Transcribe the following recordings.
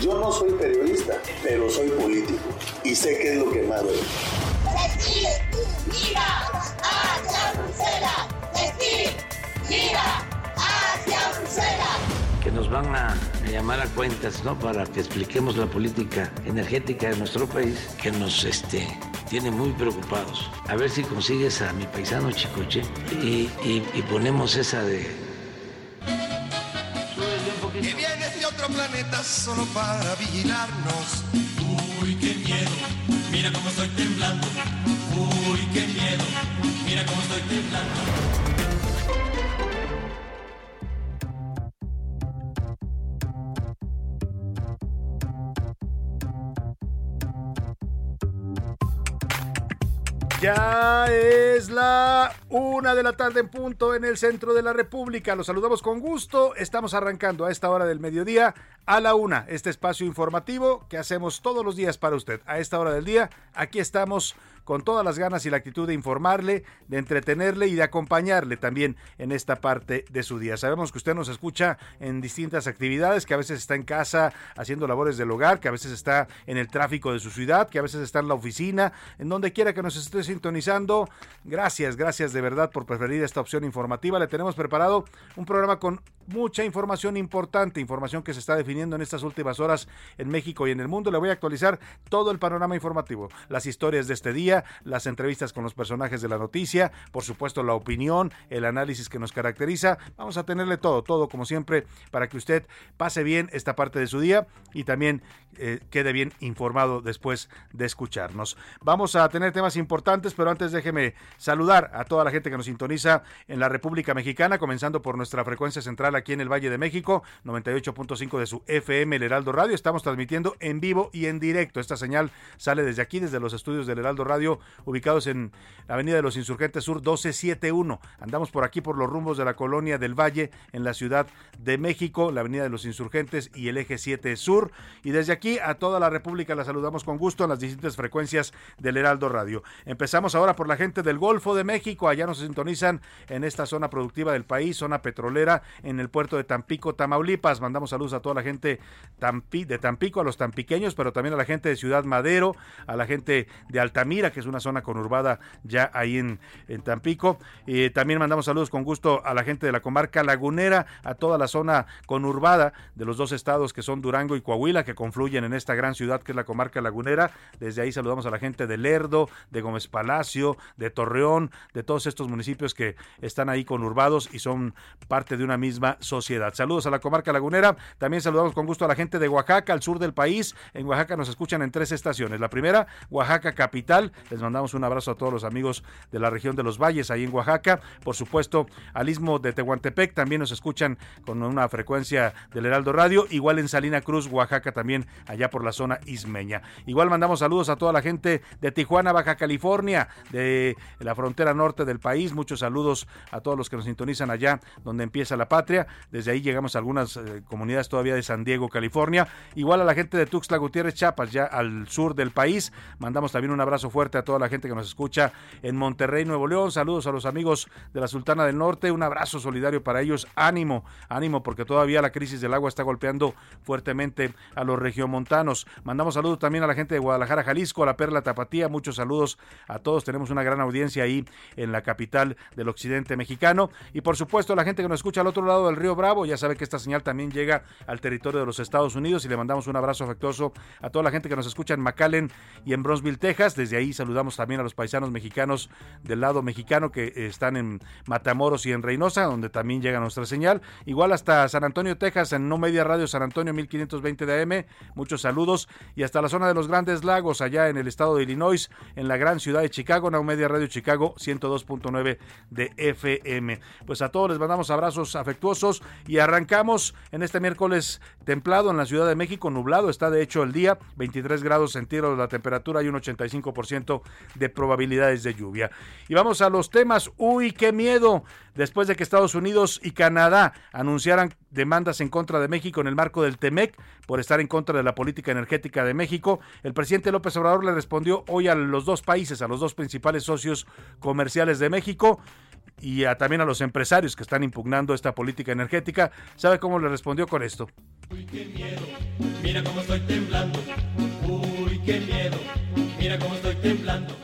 Yo no soy periodista, pero soy político y sé qué es lo que más duele. Decir, mira hacia Bruselas. Decir, mira hacia Bruselas. que nos van a llamar a cuentas, ¿no? Para que expliquemos la política energética de nuestro país, que nos este, tiene muy preocupados. A ver si consigues a mi paisano Chicoche y, y- y ponemos esa de... planeta solo para vigilarnos. Uy, qué miedo, mira cómo estoy temblando. Uy, qué miedo, mira cómo estoy temblando. Ya es la una de la tarde en punto en el centro de la República. Los saludamos con gusto. Estamos arrancando a esta hora del mediodía a la una este espacio informativo que hacemos todos los días para usted. A esta hora del día, aquí estamos con todas las ganas y la actitud de informarle, de entretenerle y de acompañarle también en esta parte de su día. Sabemos que usted nos escucha en distintas actividades, que a veces está en casa haciendo labores del hogar, que a veces está en el tráfico de su ciudad, que a veces está en la oficina, en donde quiera que nos esté sintonizando. Gracias, gracias de verdad por preferir esta opción informativa. Le tenemos preparado un programa con mucha información importante, información que se está definiendo en estas últimas horas en México y en el mundo. Le voy a actualizar todo el panorama informativo, las historias de este día, las entrevistas con los personajes de la noticia, por supuesto la opinión, el análisis que nos caracteriza. Vamos a tenerle todo, todo como siempre, para que usted pase bien esta parte de su día y también eh, quede bien informado después de escucharnos. Vamos a tener temas importantes, pero antes déjeme saludar a toda la gente que nos sintoniza en la República Mexicana, comenzando por nuestra frecuencia central aquí en el Valle de México, 98.5 de su FM, el Heraldo Radio. Estamos transmitiendo en vivo y en directo. Esta señal sale desde aquí, desde los estudios del Heraldo Radio, ubicados en la Avenida de los Insurgentes Sur 1271. Andamos por aquí por los rumbos de la colonia del Valle, en la Ciudad de México, la Avenida de los Insurgentes y el Eje 7 Sur. Y desde aquí a toda la República la saludamos con gusto en las distintas frecuencias del Heraldo Radio. Empezamos ahora por la gente del Golfo de México. Allá nos sintonizan en esta zona productiva del país, zona petrolera, en el puerto de Tampico, Tamaulipas. Mandamos saludos a toda la gente de Tampico, a los tampiqueños, pero también a la gente de Ciudad Madero, a la gente de Altamira, que es una zona conurbada ya ahí en, en Tampico. Eh, también mandamos saludos con gusto a la gente de la comarca lagunera, a toda la zona conurbada de los dos estados que son Durango y Coahuila, que confluyen en esta gran ciudad que es la comarca lagunera. Desde ahí saludamos a la gente de Lerdo, de Gómez Palacio, de Torreón, de todos estos municipios que están ahí conurbados y son parte de una misma sociedad. Saludos a la comarca lagunera. También saludamos con gusto a la gente de Oaxaca, al sur del país. En Oaxaca nos escuchan en tres estaciones. La primera, Oaxaca capital. Les mandamos un abrazo a todos los amigos de la región de los valles, ahí en Oaxaca. Por supuesto, al istmo de Tehuantepec también nos escuchan con una frecuencia del Heraldo Radio. Igual en Salina Cruz, Oaxaca también, allá por la zona ismeña. Igual mandamos saludos a toda la gente de Tijuana, Baja California, de la frontera norte del país. Muchos saludos a todos los que nos sintonizan allá donde empieza la patria. Desde ahí llegamos a algunas eh, comunidades todavía de San Diego, California. Igual a la gente de Tuxtla Gutiérrez, Chiapas, ya al sur del país. Mandamos también un abrazo fuerte a toda la gente que nos escucha en Monterrey, Nuevo León. Saludos a los amigos de la Sultana del Norte. Un abrazo solidario para ellos. Ánimo, ánimo, porque todavía la crisis del agua está golpeando fuertemente a los regiomontanos. Mandamos saludos también a la gente de Guadalajara, Jalisco, a la Perla Tapatía. Muchos saludos a todos. Tenemos una gran audiencia ahí en la capital del occidente mexicano. Y por supuesto, la gente que nos escucha al otro lado del río Bravo, ya sabe que esta señal también llega al territorio de los Estados Unidos y le mandamos un abrazo afectuoso a toda la gente que nos escucha en McAllen y en Bronzeville, Texas. Desde ahí saludamos también a los paisanos mexicanos del lado mexicano que están en Matamoros y en Reynosa, donde también llega nuestra señal. Igual hasta San Antonio, Texas, en No Media Radio San Antonio 1520 de AM. Muchos saludos. Y hasta la zona de los Grandes Lagos, allá en el estado de Illinois, en la gran ciudad de Chicago, No Media Radio Chicago 102.9 de FM. Pues a todos les mandamos abrazos afectuosos y arrancamos en este miércoles templado en la Ciudad de México, nublado. Está de hecho el día, 23 grados centígrados la temperatura y un 85% de probabilidades de lluvia. Y vamos a los temas, uy, qué miedo, después de que Estados Unidos y Canadá anunciaran demandas en contra de México en el marco del TEMEC por estar en contra de la política energética de México, el presidente López Obrador le respondió hoy a los dos países, a los dos principales socios comerciales de México, y también a los empresarios que están impugnando esta política energética. ¿Sabe cómo le respondió con esto? Uy, qué miedo, mira cómo estoy temblando. Uy, qué miedo, mira cómo estoy temblando.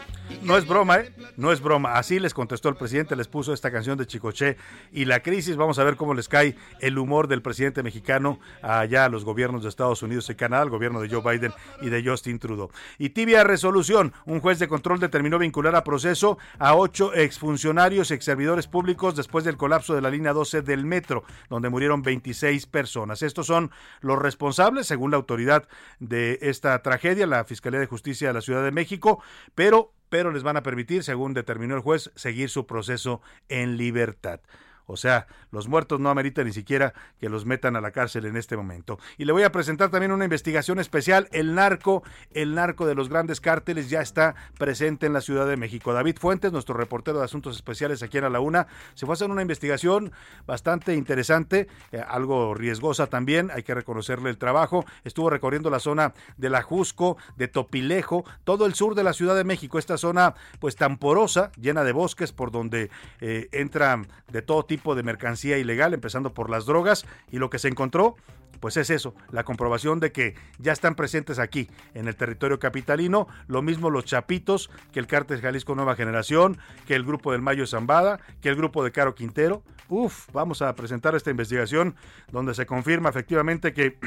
No es broma, ¿eh? No es broma. Así les contestó el presidente, les puso esta canción de Chicoche y la crisis. Vamos a ver cómo les cae el humor del presidente mexicano allá a los gobiernos de Estados Unidos y Canadá, al gobierno de Joe Biden y de Justin Trudeau. Y tibia resolución. Un juez de control determinó vincular a proceso a ocho exfuncionarios y ex servidores públicos después del colapso de la línea 12 del metro, donde murieron 26 personas. Estos son los responsables, según la autoridad de esta tragedia, la Fiscalía de Justicia de la Ciudad de México, pero pero les van a permitir, según determinó el juez, seguir su proceso en libertad. O sea, los muertos no ameritan ni siquiera que los metan a la cárcel en este momento. Y le voy a presentar también una investigación especial. El narco, el narco de los grandes cárteles ya está presente en la Ciudad de México. David Fuentes, nuestro reportero de asuntos especiales aquí en A la Una, se fue a hacer una investigación bastante interesante, eh, algo riesgosa también, hay que reconocerle el trabajo. Estuvo recorriendo la zona de La Jusco, de Topilejo, todo el sur de la Ciudad de México, esta zona pues tan porosa, llena de bosques por donde eh, entran de todo tipo de mercancía ilegal, empezando por las drogas, y lo que se encontró, pues es eso, la comprobación de que ya están presentes aquí, en el territorio capitalino, lo mismo los chapitos que el cártel Jalisco Nueva Generación, que el grupo del Mayo Zambada, que el grupo de Caro Quintero. Uf, vamos a presentar esta investigación donde se confirma efectivamente que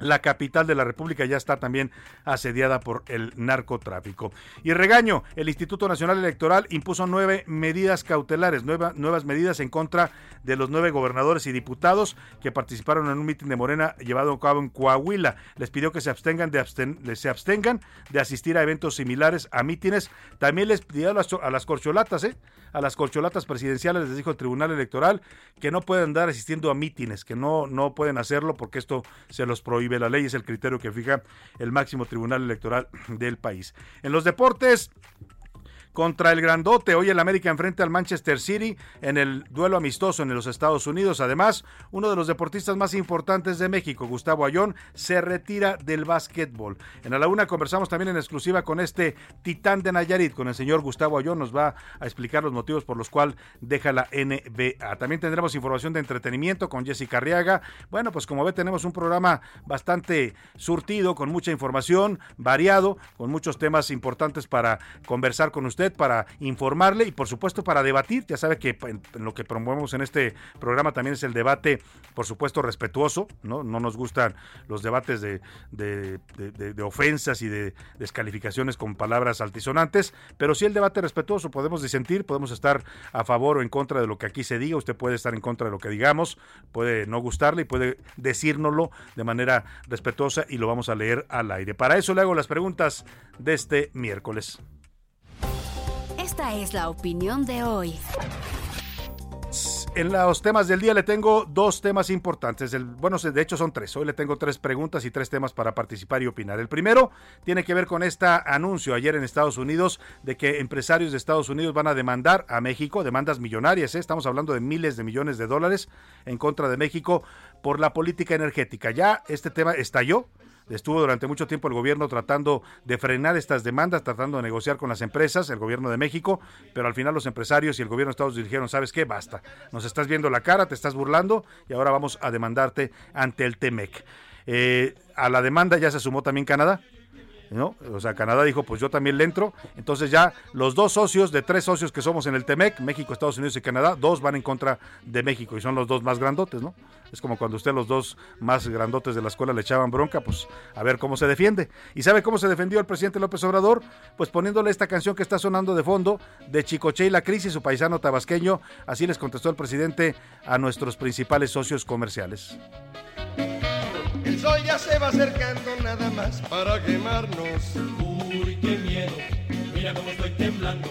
la capital de la República ya está también asediada por el narcotráfico. Y regaño, el Instituto Nacional Electoral impuso nueve medidas cautelares, nuevas medidas en contra de los nueve gobernadores y diputados que participaron en un mitin de Morena llevado a cabo en Coahuila. Les pidió que se abstengan de, se abstengan de asistir a eventos similares a mítines. También les pidió a las, a las corcholatas, ¿eh? a las corcholatas presidenciales, les dijo el Tribunal Electoral que no pueden andar asistiendo a mítines, que no, no pueden hacerlo porque esto se los prohíbe la ley, es el criterio que fija el máximo Tribunal Electoral del país. En los deportes, contra el grandote. Hoy el América enfrenta al Manchester City en el duelo amistoso en los Estados Unidos. Además, uno de los deportistas más importantes de México, Gustavo Ayón, se retira del básquetbol. En la una conversamos también en exclusiva con este titán de Nayarit, con el señor Gustavo Ayón. Nos va a explicar los motivos por los cuales deja la NBA. También tendremos información de entretenimiento con Jessica Arriaga. Bueno, pues como ve, tenemos un programa bastante surtido, con mucha información, variado, con muchos temas importantes para conversar con usted para informarle y por supuesto para debatir. Ya sabe que lo que promovemos en este programa también es el debate, por supuesto, respetuoso. No, no nos gustan los debates de, de, ofensas y de descalificaciones con palabras altisonantes, pero sí el debate respetuoso. Podemos disentir, podemos estar a favor o en contra de lo que aquí se diga. Usted puede estar en contra de lo que digamos, puede no gustarle y puede decírnoslo de manera respetuosa y lo vamos a leer al aire. Para eso le hago las preguntas de este miércoles. Esta es la opinión de hoy. en los temas del día le tengo dos temas importantes. El, bueno, de hecho son tres. Hoy le tengo tres preguntas y tres temas para participar y opinar. El primero tiene que ver con este anuncio ayer en Estados Unidos de que empresarios de Estados Unidos van a demandar a México, demandas millonarias, ¿eh? estamos hablando de miles de millones de dólares en contra de México por la política energética. Ya este tema estalló Estuvo durante mucho tiempo el gobierno tratando de frenar estas demandas, tratando de negociar con las empresas, el gobierno de México, pero al final los empresarios y el gobierno de Estados Unidos dijeron, ¿sabes qué? Basta. Nos estás viendo la cara, te estás burlando y ahora vamos a demandarte ante el TEMEC. Eh, a la demanda ya se sumó también Canadá. O sea, Canadá dijo, pues yo también le entro. Entonces ya los dos socios de tres socios que somos en el TEMEC, México, Estados Unidos y Canadá, dos van en contra de México y son los dos más grandotes, ¿no? Es como cuando usted los dos más grandotes de la escuela le echaban bronca, pues a ver cómo se defiende. ¿Y sabe cómo se defendió el presidente López Obrador? Pues poniéndole esta canción que está sonando de fondo de Chicoche y la crisis, su paisano tabasqueño. Así les contestó el presidente a nuestros principales socios comerciales. El sol ya se va acercando nada más para quemarnos. Uy, qué miedo, mira cómo estoy temblando.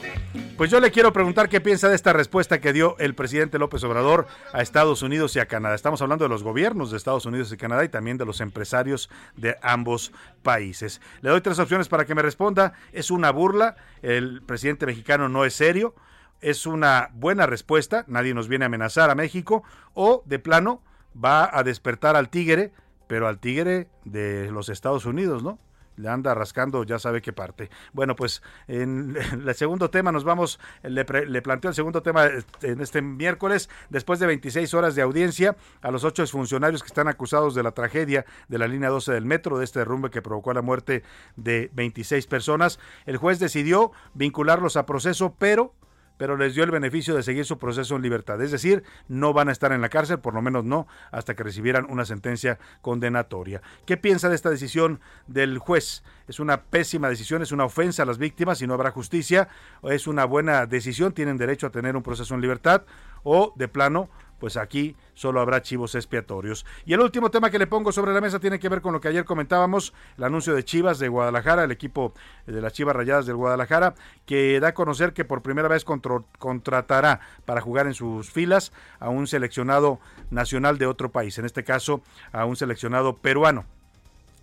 Pues yo le quiero preguntar qué piensa de esta respuesta que dio el presidente López Obrador a Estados Unidos y a Canadá. Estamos hablando de los gobiernos de Estados Unidos y Canadá y también de los empresarios de ambos países. Le doy tres opciones para que me responda. Es una burla, el presidente mexicano no es serio, es una buena respuesta, nadie nos viene a amenazar a México, o de plano va a despertar al tigre pero al tigre de los Estados Unidos, ¿no? le anda rascando ya sabe qué parte. Bueno, pues en el segundo tema nos vamos, le, planteo el segundo tema este, en este miércoles, después de 26 horas de audiencia a los ocho funcionarios que están acusados de la tragedia de la línea 12 del metro, de este derrumbe que provocó la muerte de 26 personas. El juez decidió vincularlos a proceso, pero pero les dio el beneficio de seguir su proceso en libertad. Es decir, no van a estar en la cárcel, por lo menos no, hasta que recibieran una sentencia condenatoria. ¿Qué piensa de esta decisión del juez? ¿Es una pésima decisión? ¿Es una ofensa a las víctimas y no habrá justicia? ¿O es una buena decisión? ¿Tienen derecho a tener un proceso en libertad? ¿O de plano pues aquí solo habrá chivos expiatorios. Y el último tema que le pongo sobre la mesa tiene que ver con lo que ayer comentábamos, el anuncio de Chivas de Guadalajara, el equipo de las Chivas Rayadas del Guadalajara, que da a conocer que por primera vez contratará para jugar en sus filas a un seleccionado nacional de otro país, en este caso a un seleccionado peruano.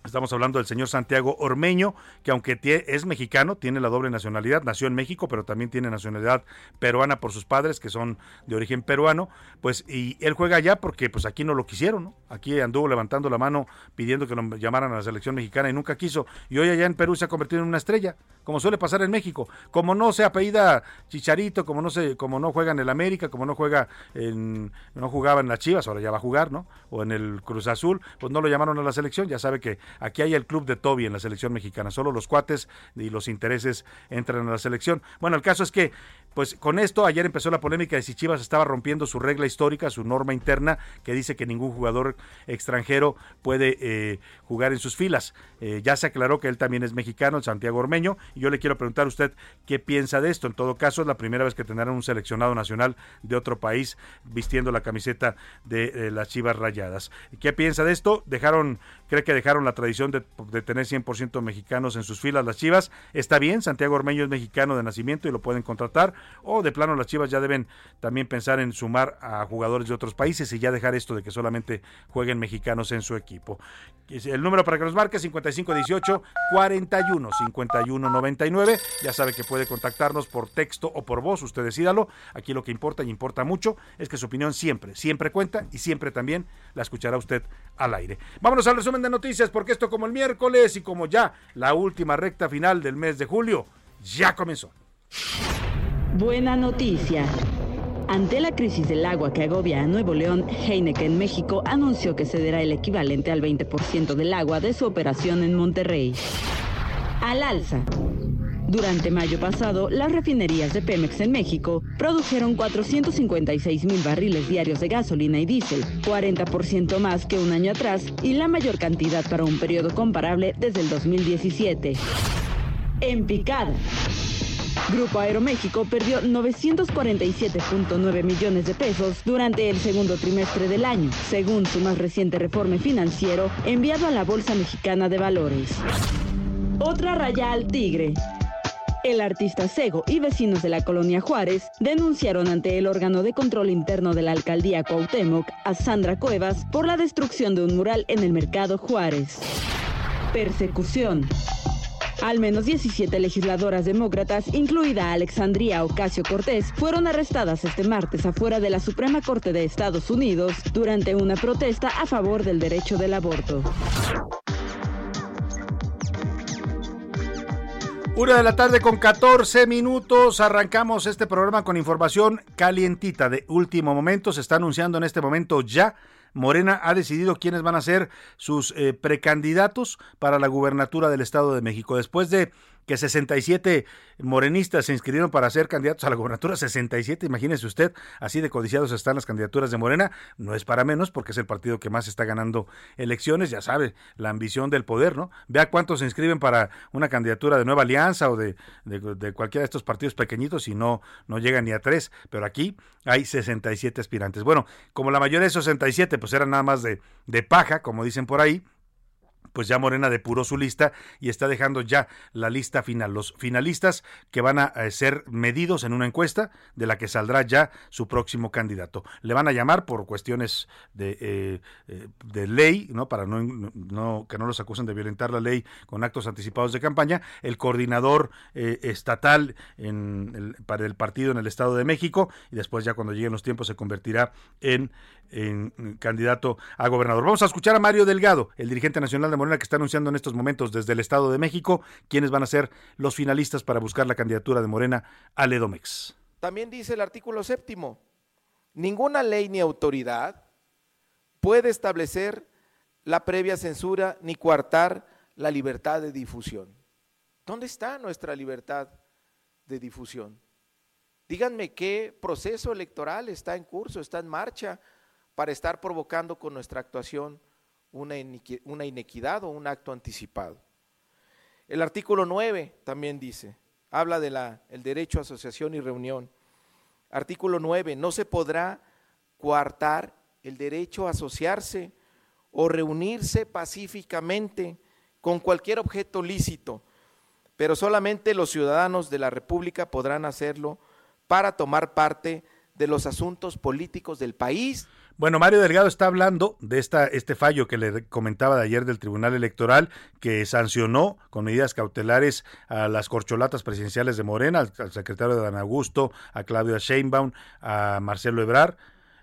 Estamos hablando del señor Santiago Ormeño, que aunque es mexicano, tiene la doble nacionalidad, nació en México, pero también tiene nacionalidad peruana por sus padres, que son de origen peruano, pues, y él juega allá porque pues aquí no lo quisieron, ¿no? Aquí anduvo levantando la mano pidiendo que lo llamaran a la selección mexicana y nunca quiso, y hoy allá en Perú se ha convertido en una estrella, como suele pasar en México, como no se apellida Chicharito, como no se, como no juega en el América, como no juega en, no jugaba en las Chivas, ahora ya va a jugar, ¿no? O en el Cruz Azul, pues no lo llamaron a la selección, ya sabe que Aquí hay el club de Toby en la selección mexicana. Solo los cuates y los intereses entran a la selección. Bueno, el caso es que pues con esto ayer empezó la polémica de si Chivas estaba rompiendo su regla histórica, su norma interna, que dice que ningún jugador extranjero puede eh, jugar en sus filas. Eh, ya se aclaró que él también es mexicano, Santiago Ormeño, y yo le quiero preguntar a usted qué piensa de esto. En todo caso, es la primera vez que tendrán un seleccionado nacional de otro país vistiendo la camiseta de las Chivas Rayadas. ¿Qué piensa de esto? Dejaron, cree que dejaron la tradición de, de tener 100% mexicanos en sus filas las Chivas. Está bien, Santiago Ormeño es mexicano de nacimiento y lo pueden contratar o de plano las Chivas ya deben también pensar en sumar a jugadores de otros países y ya dejar esto de que solamente jueguen mexicanos en su equipo. El número para que nos marque 5518 41 51 99. Ya sabe que puede contactarnos por texto o por voz, usted decídalo. Aquí lo que importa y importa mucho es que su opinión siempre, siempre cuenta y siempre también la escuchará usted al aire. Vámonos al resumen de noticias porque esto como el miércoles y como ya la última recta final del mes de julio ya comenzó. Buena noticia. Ante la crisis del agua que agobia a Nuevo León, Heineken México anunció que cederá el equivalente al 20% del agua de su operación en Monterrey. Al alza. Durante mayo pasado, las refinerías de Pemex en México produjeron 456 mil barriles diarios de gasolina y diésel, 40% más que un año atrás y la mayor cantidad para un periodo comparable desde el 2017. En picada. Grupo Aeroméxico perdió 947.9 millones de pesos durante el segundo trimestre del año, según su más reciente reforme financiero enviado a la Bolsa Mexicana de Valores. Otra raya al tigre. El artista Sego y vecinos de la colonia Juárez denunciaron ante el órgano de control interno de la alcaldía Cuauhtémoc a Sandra Cuevas por la destrucción de un mural en el mercado Juárez. Persecución. Al menos 17 legisladoras demócratas, incluida Alexandria Ocasio Cortés, fueron arrestadas este martes afuera de la Suprema Corte de Estados Unidos durante una protesta a favor del derecho del aborto. Una de la tarde con 14 minutos. Arrancamos este programa con información calientita de último momento. Se está anunciando en este momento ya. Morena ha decidido quiénes van a ser sus eh, precandidatos para la gubernatura del Estado de México. Después de que 67 morenistas se inscribieron para ser candidatos a la gobernatura, 67, imagínese usted, así de codiciados están las candidaturas de Morena, no es para menos porque es el partido que más está ganando elecciones, ya sabe, la ambición del poder, ¿no? Vea cuántos se inscriben para una candidatura de Nueva Alianza o de, de, cualquiera de estos partidos pequeñitos y no, no llegan ni a tres, pero aquí hay 67 aspirantes. Bueno, como la mayoría de esos 67 pues eran nada más de, de paja, como dicen por ahí, pues ya Morena depuró su lista y está dejando ya la lista final. Los finalistas que van a eh, ser medidos en una encuesta de la que saldrá ya su próximo candidato. Le van a llamar por cuestiones de, eh, eh, de ley, ¿no? Para no, no, que no los acusen de violentar la ley con actos anticipados de campaña, el coordinador estatal en para el partido en el Estado de México y después ya cuando lleguen los tiempos se convertirá en en candidato a gobernador. Vamos a escuchar a Mario Delgado, el dirigente nacional de Morena que está anunciando en estos momentos desde el Estado de México quiénes van a ser los finalistas para buscar la candidatura de Morena al Edomex. También dice el artículo séptimo, ninguna ley ni autoridad puede establecer la previa censura ni coartar la libertad de difusión. ¿Dónde está nuestra libertad de difusión? Díganme qué proceso electoral está en curso, está en marcha para estar provocando con nuestra actuación una, inequidad o un acto anticipado. El artículo 9 también dice, habla del el derecho a asociación y reunión. Artículo 9, no se podrá coartar el derecho a asociarse o reunirse pacíficamente con cualquier objeto lícito, pero solamente los ciudadanos de la República podrán hacerlo para tomar parte de los asuntos políticos del país. Bueno, Mario Delgado está hablando de esta, este fallo que le comentaba de ayer del Tribunal Electoral que sancionó con medidas cautelares a las corcholatas presidenciales de Morena, al, secretario de Dan Augusto, a Claudia Sheinbaum, a Marcelo Ebrar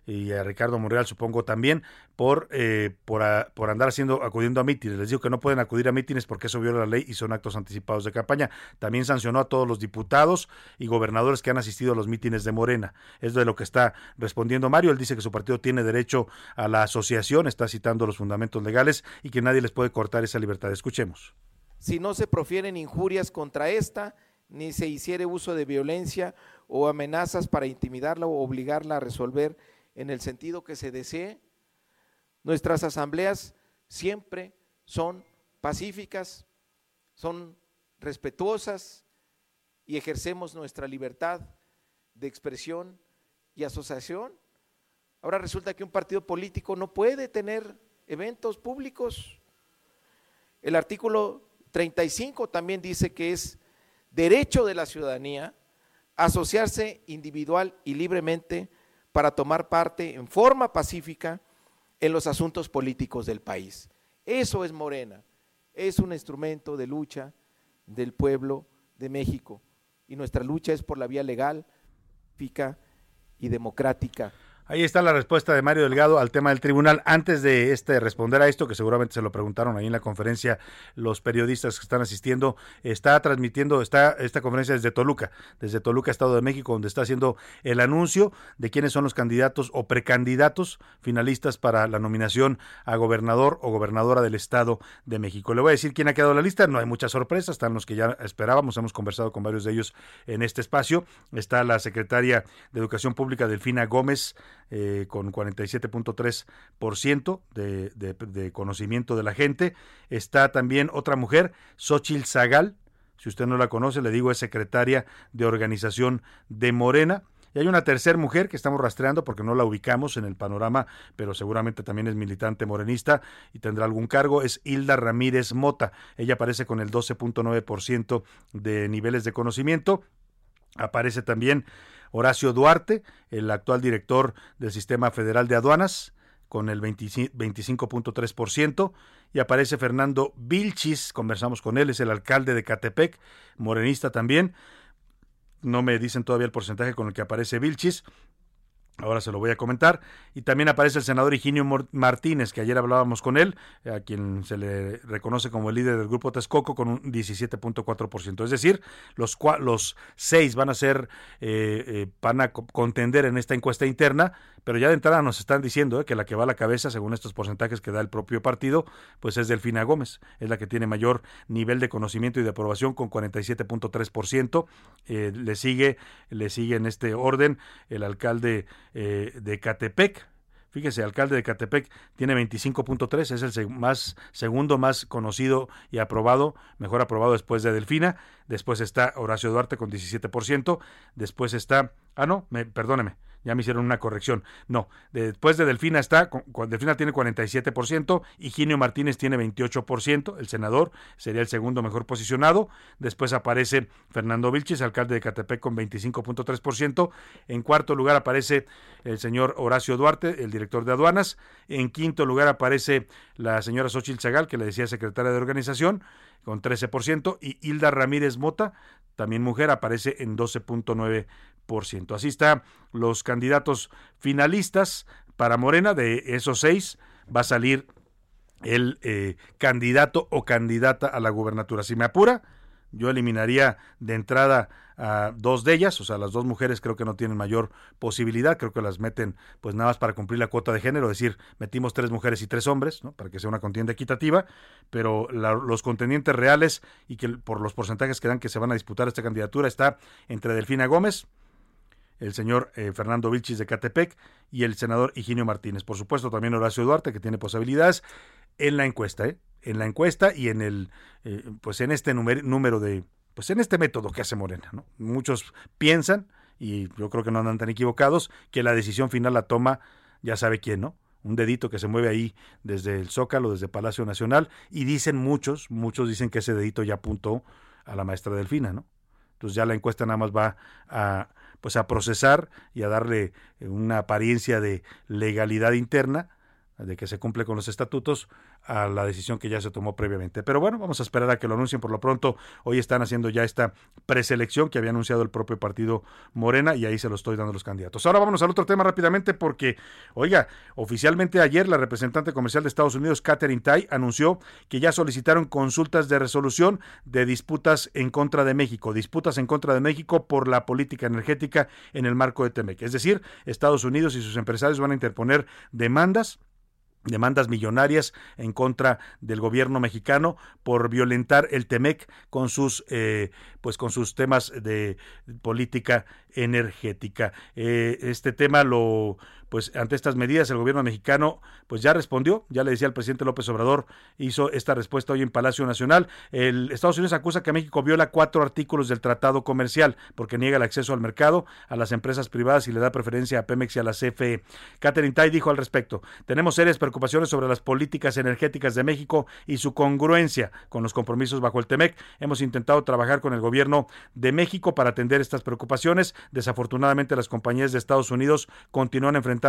y a Ricardo Monreal supongo también por eh, por, por, andar haciendo acudiendo a mítines. Les digo que no pueden acudir a mítines porque eso viola la ley y son actos anticipados de campaña. También sancionó a todos los diputados y gobernadores que han asistido a los mítines de Morena. Es de lo que está respondiendo Mario. Él dice que su partido tiene derecho a la asociación, está citando los fundamentos legales y que nadie les puede cortar esa libertad. Escuchemos. Si no se profieren injurias contra esta, ni se hiciere uso de violencia o amenazas para intimidarla o obligarla a resolver en el sentido que se desee. Nuestras asambleas siempre son pacíficas, son respetuosas y ejercemos nuestra libertad de expresión y asociación. Ahora resulta que un partido político no puede tener eventos públicos. El artículo 35 también dice que es derecho de la ciudadanía asociarse individual y libremente para tomar parte en forma pacífica en los asuntos políticos del país. Eso es Morena, es un instrumento de lucha del pueblo de México y nuestra lucha es por la vía legal, pacífica y democrática. Ahí está la respuesta de Mario Delgado al tema del tribunal. Antes de este responder a esto, que seguramente se lo preguntaron ahí en la conferencia los periodistas que están asistiendo, está transmitiendo está esta conferencia desde Toluca, desde Toluca, Estado de México, donde está haciendo el anuncio de quiénes son los candidatos o precandidatos finalistas para la nominación a gobernador o gobernadora del Estado de México. Le voy a decir quién ha quedado en la lista, no hay muchas sorpresas, están los que ya esperábamos, hemos conversado con varios de ellos en este espacio. Está la secretaria de Educación Pública, Delfina Gómez, eh, con 47.3% de, de, de conocimiento de la gente. Está también otra mujer, Xochil Zagal, si usted no la conoce, le digo, es secretaria de organización de Morena. Y hay una tercera mujer que estamos rastreando porque no la ubicamos en el panorama, pero seguramente también es militante morenista y tendrá algún cargo, es Hilda Ramírez Mota. Ella aparece con el 12.9% de niveles de conocimiento. Aparece también Horacio Duarte, el actual director del Sistema Federal de Aduanas, con el 25.3%, y aparece Fernando Vilchis, conversamos con él, es el alcalde de Catepec, morenista también, no me dicen todavía el porcentaje con el que aparece Vilchis, Ahora se lo voy a comentar. Y también aparece el senador Higinio Martínez, que ayer hablábamos con él, a quien se le reconoce como el líder del grupo Texcoco, con un 17.4%. Es decir, los, los seis van a ser, eh, eh, van a contender en esta encuesta interna, pero ya de entrada nos están diciendo eh, que la que va a la cabeza, según estos porcentajes que da el propio partido, pues es Delfina Gómez. Es la que tiene mayor nivel de conocimiento y de aprobación con 47.3%. le sigue, le sigue en este orden el alcalde eh, de Catepec. Fíjese, alcalde de Catepec tiene 25.3, es el más segundo más conocido y aprobado, mejor aprobado después de Delfina. Después está Horacio Duarte con 17%. Después está, ah no, me, perdóneme, ya me hicieron una corrección. No, después de Delfina está, Delfina tiene 47%, Higinio Martínez tiene 28%, el senador sería el segundo mejor posicionado. Después aparece Fernando Vilches, alcalde de Catepec, con 25.3%. En cuarto lugar aparece el señor Horacio Duarte, el director de aduanas. En quinto lugar aparece la señora Xochitl Zagal, que le decía secretaria de organización, con 13%. Y Hilda Ramírez Mota, también mujer, aparece en 12.9%. Así están los candidatos finalistas para Morena. De esos seis va a salir el eh, candidato o candidata a la gubernatura. Si me apura, yo eliminaría de entrada a dos de ellas, o sea, las dos mujeres creo que no tienen mayor posibilidad, creo que las meten pues nada más para cumplir la cuota de género, es decir, metimos tres mujeres y tres hombres, ¿no? para que sea una contienda equitativa, pero los contendientes reales y que por los porcentajes que dan que se van a disputar esta candidatura está entre Delfina Gómez, el señor eh, Fernando Vilchis de Catepec y el senador Higinio Martínez. Por supuesto, también Horacio Duarte, que tiene posibilidades en la encuesta, ¿eh? en la encuesta y en el, eh, pues en este número de, pues en este método que hace Morena. ¿no? Muchos piensan, y yo creo que no andan tan equivocados, que la decisión final la toma ya sabe quién, ¿no? Un dedito que se mueve ahí desde el Zócalo, desde Palacio Nacional, y dicen muchos, muchos dicen que ese dedito ya apuntó a la maestra Delfina, ¿no? Entonces ya la encuesta nada más va a, pues a procesar y a darle una apariencia de legalidad interna de que se cumple con los estatutos a la decisión que ya se tomó previamente. Pero bueno, vamos a esperar a que lo anuncien por lo pronto. Hoy están haciendo ya esta preselección que había anunciado el propio partido Morena y ahí se lo estoy dando a los candidatos. Ahora vamos al otro tema rápidamente porque, oiga, oficialmente ayer la representante comercial de Estados Unidos, Catherine Tai, anunció que ya solicitaron consultas de resolución de disputas en contra de México, disputas en contra de México por la política energética en el marco de Temec. Es decir, Estados Unidos y sus empresarios van a interponer demandas demandas millonarias en contra del gobierno mexicano por violentar el Temec con sus eh, pues con sus temas de política energética. Eh, este tema lo pues ante estas medidas el gobierno mexicano pues ya respondió, ya le decía el presidente López Obrador, hizo esta respuesta hoy en Palacio Nacional. El Estados Unidos acusa que México viola cuatro artículos del tratado comercial porque niega el acceso al mercado a las empresas privadas y le da preferencia a Pemex y a la CFE. Catherine Tai dijo al respecto, tenemos serias preocupaciones sobre las políticas energéticas de México y su congruencia con los compromisos bajo el TEMEC. Hemos intentado trabajar con el gobierno de México para atender estas preocupaciones. Desafortunadamente las compañías de Estados Unidos continúan enfrentando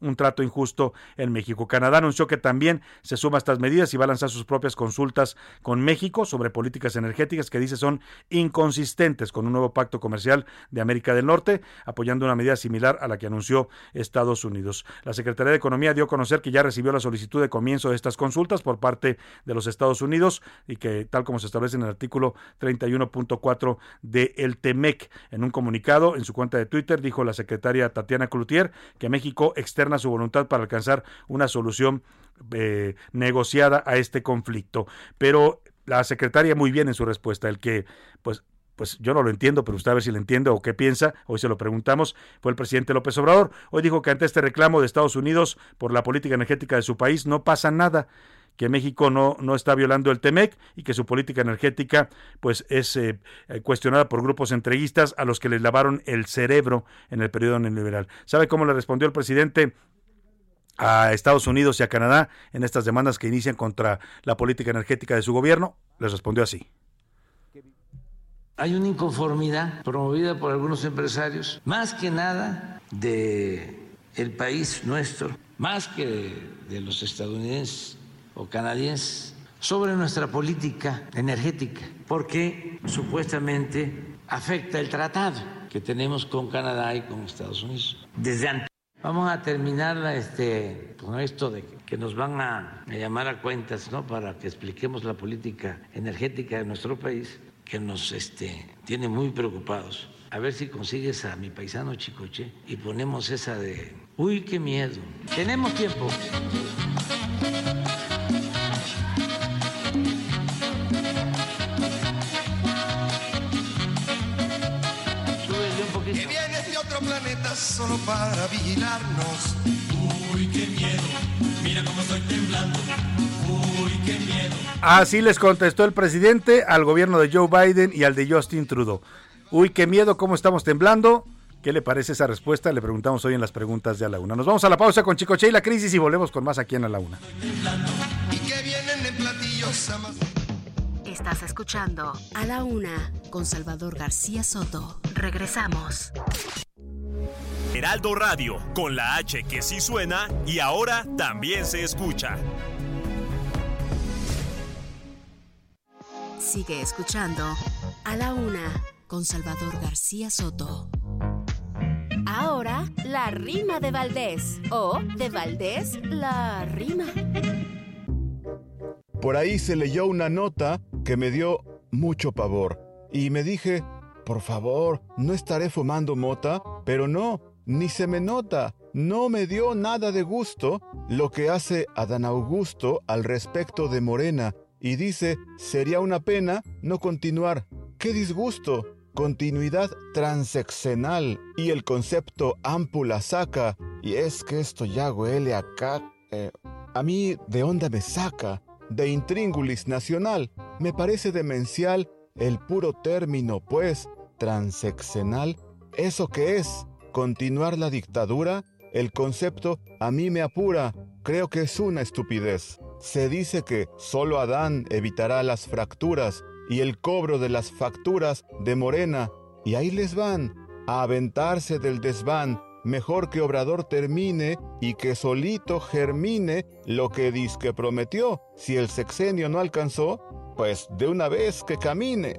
un trato injusto en México. Canadá anunció que también se suma a estas medidas y va a lanzar sus propias consultas con México sobre políticas energéticas que dice son inconsistentes con un nuevo pacto comercial de América del Norte, apoyando una medida similar a la que anunció Estados Unidos. La Secretaría de Economía dio a conocer que ya recibió la solicitud de comienzo de estas consultas por parte de los Estados Unidos y que tal como se establece en el artículo 31.4 de el TEMEC. En un comunicado en su cuenta de Twitter dijo la secretaria Tatiana Cloutier que México externa su voluntad para alcanzar una solución eh, negociada a este conflicto. Pero la secretaria muy bien en su respuesta, el que pues pues yo no lo entiendo, pero usted a ver si lo entiende o qué piensa, hoy se lo preguntamos, fue el presidente López Obrador. Hoy dijo que ante este reclamo de Estados Unidos por la política energética de su país no pasa nada, que México no, no está violando el TEMEC y que su política energética pues es eh, eh, cuestionada por grupos entreguistas a los que les lavaron el cerebro en el periodo neoliberal. ¿Sabe cómo le respondió el presidente a Estados Unidos y a Canadá en estas demandas que inician contra la política energética de su gobierno? Les respondió así. Hay una inconformidad promovida por algunos empresarios, más que nada de el país nuestro, más que de los estadounidenses o canadienses, sobre nuestra política energética, porque supuestamente afecta el tratado que tenemos con Canadá y con Estados Unidos. Desde antes. Vamos a terminar este, con esto de que nos van a, llamar a cuentas ¿no? para que expliquemos la política energética de nuestro país, que nos este, tiene muy preocupados. A ver si consigues a mi paisano Chicoche y ponemos esa de, uy, qué miedo. Tenemos tiempo. Solo para vigilarnos. Uy, qué miedo, mira cómo estoy temblando. Uy, qué miedo. Así les contestó el presidente al gobierno de Joe Biden y al de Justin Trudeau. Uy, qué miedo, cómo estamos temblando. ¿Qué le parece esa respuesta? Le preguntamos hoy en las preguntas de A la Una. Nos vamos a la pausa con Chicoche y la crisis y volvemos con más aquí en A la Una. Y que vienen en platillos amas- Estás escuchando A la Una con Salvador García Soto. Regresamos. Heraldo Radio, con la H que sí suena y ahora también se escucha. Sigue escuchando A la Una con Salvador García Soto. Ahora, la rima de Valdés. O de Valdés, la rima. Por ahí se leyó una nota que me dio mucho pavor. Y me dije, por favor, no estaré fumando mota, pero no, ni se me nota. No me dio nada de gusto lo que hace Adán Augusto al respecto de Morena. Y dice, sería una pena no continuar. ¡Qué disgusto! Continuidad transeccional y el concepto ámpula saca. Y es que esto ya huele acá. eh, a mí, ¿de onda me saca? De intríngulis nacional. Me parece demencial el puro término, pues, transeccional. ¿Eso qué es? ¿Continuar la dictadura? El concepto a mí me apura. Creo que es una estupidez. Se dice que solo Adán evitará las fracturas y el cobro de las facturas de Morena. Y ahí les van, a aventarse del desván. Mejor que Obrador termine y que solito germine lo que que prometió. Si el sexenio no alcanzó, pues de una vez que camine.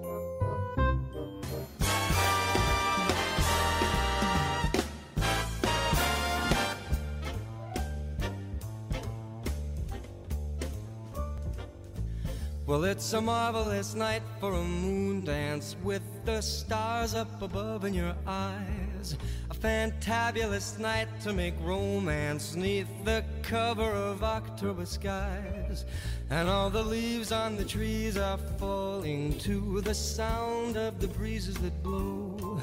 Well, it's a marvelous night for a moon dance with the stars up above in your eyes. A fantabulous night to make romance neath the cover of October skies. And all the leaves on the trees are falling to the sound of the breezes that blow.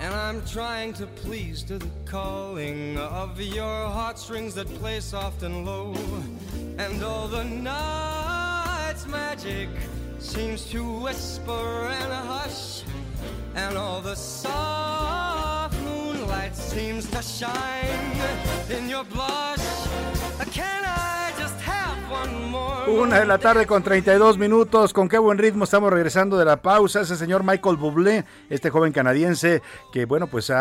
And I'm trying to please to the calling of your heartstrings that play soft and low. And all the night's magic seems to whisper and a hush. And all the soft moonlight seems to shine in your blush. Can I Una de la tarde con 32 minutos. Con qué buen ritmo estamos regresando de la pausa. Ese señor Michael Bublé, este joven canadiense que, bueno, pues se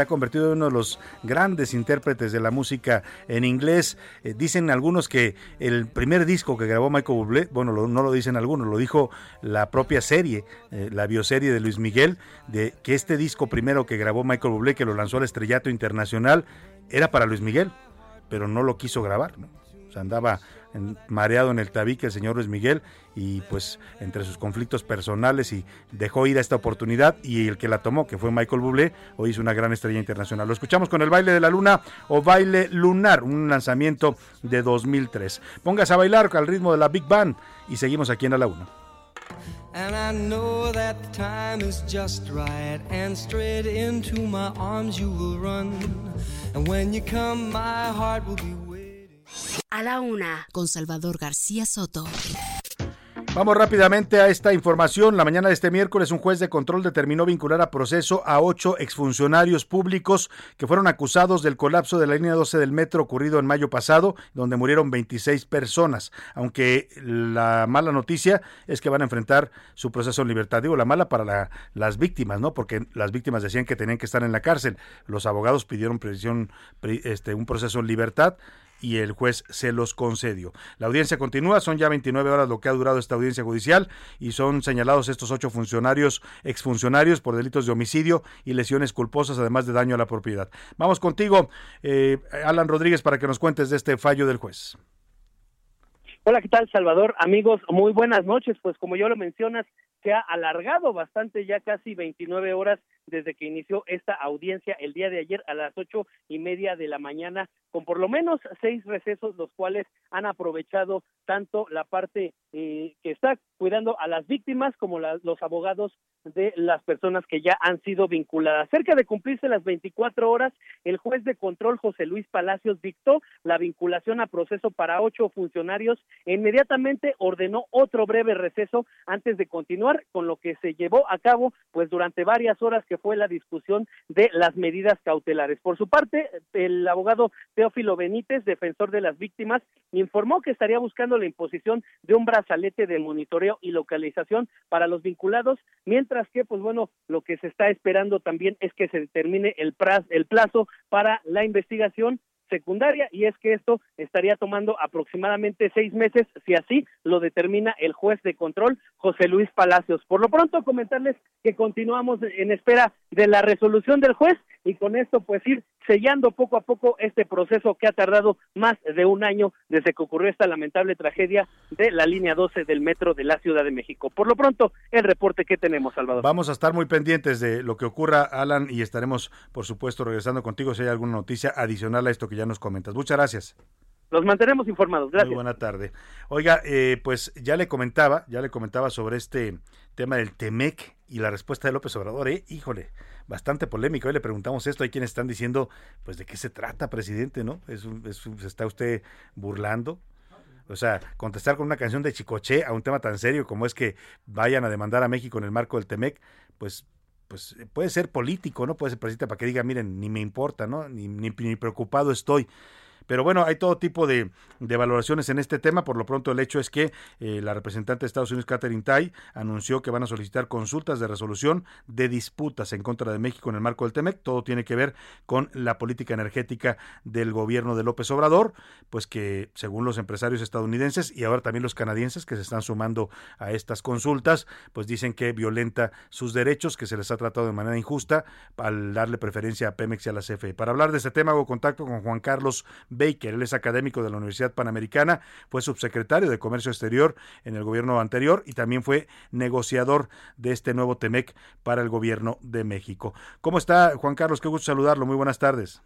ha convertido en uno de los grandes intérpretes de la música en inglés. Eh, dicen algunos que el primer disco que grabó Michael Bublé, bueno, no lo dicen algunos, lo dijo la propia serie, eh, la bioserie de Luis Miguel, de que este disco primero que grabó Michael Bublé, que lo lanzó al estrellato internacional, era para Luis Miguel, pero no lo quiso grabar. ¿no? O sea, andaba mareado en el tabique el señor Luis Miguel y pues entre sus conflictos personales y dejó ir a esta oportunidad y el que la tomó, que fue Michael Bublé, hoy es una gran estrella internacional. Lo escuchamos con el baile de la luna o baile lunar, un lanzamiento de 2003. Póngase a bailar al ritmo de la Big Band y seguimos aquí en la Una. A la una, con Salvador García Soto. Vamos rápidamente a esta información. La mañana de este miércoles, un juez de control determinó vincular a proceso a ocho exfuncionarios públicos que fueron acusados del colapso de la línea 12 del metro ocurrido en mayo pasado, donde murieron 26 personas. Aunque la mala noticia es que van a enfrentar su proceso en libertad. Digo, la mala para la- las víctimas, ¿no? Porque las víctimas decían que tenían que estar en la cárcel. Los abogados pidieron prisión, pri- este, un proceso en libertad y el juez se los concedió. La audiencia continúa, son ya 29 horas lo que ha durado esta audiencia judicial y son señalados estos ocho funcionarios, exfuncionarios por delitos de homicidio y lesiones culposas, además de daño a la propiedad. Vamos contigo, eh, Alan Rodríguez, para que nos cuentes de este fallo del juez. Hola, ¿qué tal, Salvador? Amigos, muy buenas noches. Pues como yo lo mencionas, se ha alargado bastante, ya casi 29 horas desde que inició esta audiencia el día de ayer a las ocho y media de la mañana, con por lo menos seis recesos, los cuales han aprovechado tanto la parte eh, que está cuidando a las víctimas como la- los abogados de las personas que ya han sido vinculadas. Cerca de cumplirse las 24 horas, el juez de control José Luis Palacios dictó la vinculación a proceso para ocho funcionarios e inmediatamente ordenó otro breve receso antes de continuar con lo que se llevó a cabo pues durante varias horas que fue la discusión de las medidas cautelares. Por su parte, el abogado Teófilo Benítez, defensor de las víctimas, informó que estaría buscando la imposición de un brazalete de monitoreo y localización para los vinculados, mientras que, pues bueno, lo que se está esperando también es que se determine el, el plazo para la investigación secundaria y es que esto estaría tomando aproximadamente seis meses si así lo determina el juez de control José Luis Palacios. Por lo pronto comentarles que continuamos en espera de la resolución del juez y con esto pues ir sellando poco a poco este proceso que ha tardado más de un año desde que ocurrió esta lamentable tragedia de la línea 12 del metro de la Ciudad de México. Por lo pronto, el reporte que tenemos, Salvador. Vamos a estar muy pendientes de lo que ocurra, Alan, y estaremos, por supuesto, regresando contigo si hay alguna noticia adicional a esto que ya nos comentas. Muchas gracias. Los mantenemos informados. Gracias. Muy buena tarde. Oiga, eh, pues ya le comentaba, ya le comentaba sobre este tema del Temec y la respuesta de López Obrador, ¿eh? Híjole, bastante polémico. Hoy le preguntamos esto, hay quienes están diciendo, pues de qué se trata, presidente, ¿no? Es es ¿Se está usted burlando? O sea, contestar con una canción de Chicoche a un tema tan serio como es que vayan a demandar a México en el marco del Temec, pues pues eh, puede ser político, ¿no? Puede ser presidente para que diga, miren, ni me importa, ¿no? Ni, ni, ni preocupado estoy. Pero bueno, hay todo tipo de, de valoraciones en este tema. Por lo pronto, el hecho es que eh, la representante de Estados Unidos, Catherine Tai, anunció que van a solicitar consultas de resolución de disputas en contra de México en el marco del TEMEC. Todo tiene que ver con la política energética del gobierno de López Obrador, pues que según los empresarios estadounidenses y ahora también los canadienses que se están sumando a estas consultas, pues dicen que violenta sus derechos, que se les ha tratado de manera injusta al darle preferencia a Pemex y a la CFE. Para hablar de este tema hago contacto con Juan Carlos Baker, él es académico de la Universidad Panamericana, fue subsecretario de Comercio Exterior en el gobierno anterior y también fue negociador de este nuevo TEMEC para el gobierno de México. ¿Cómo está Juan Carlos? Qué gusto saludarlo. Muy buenas tardes.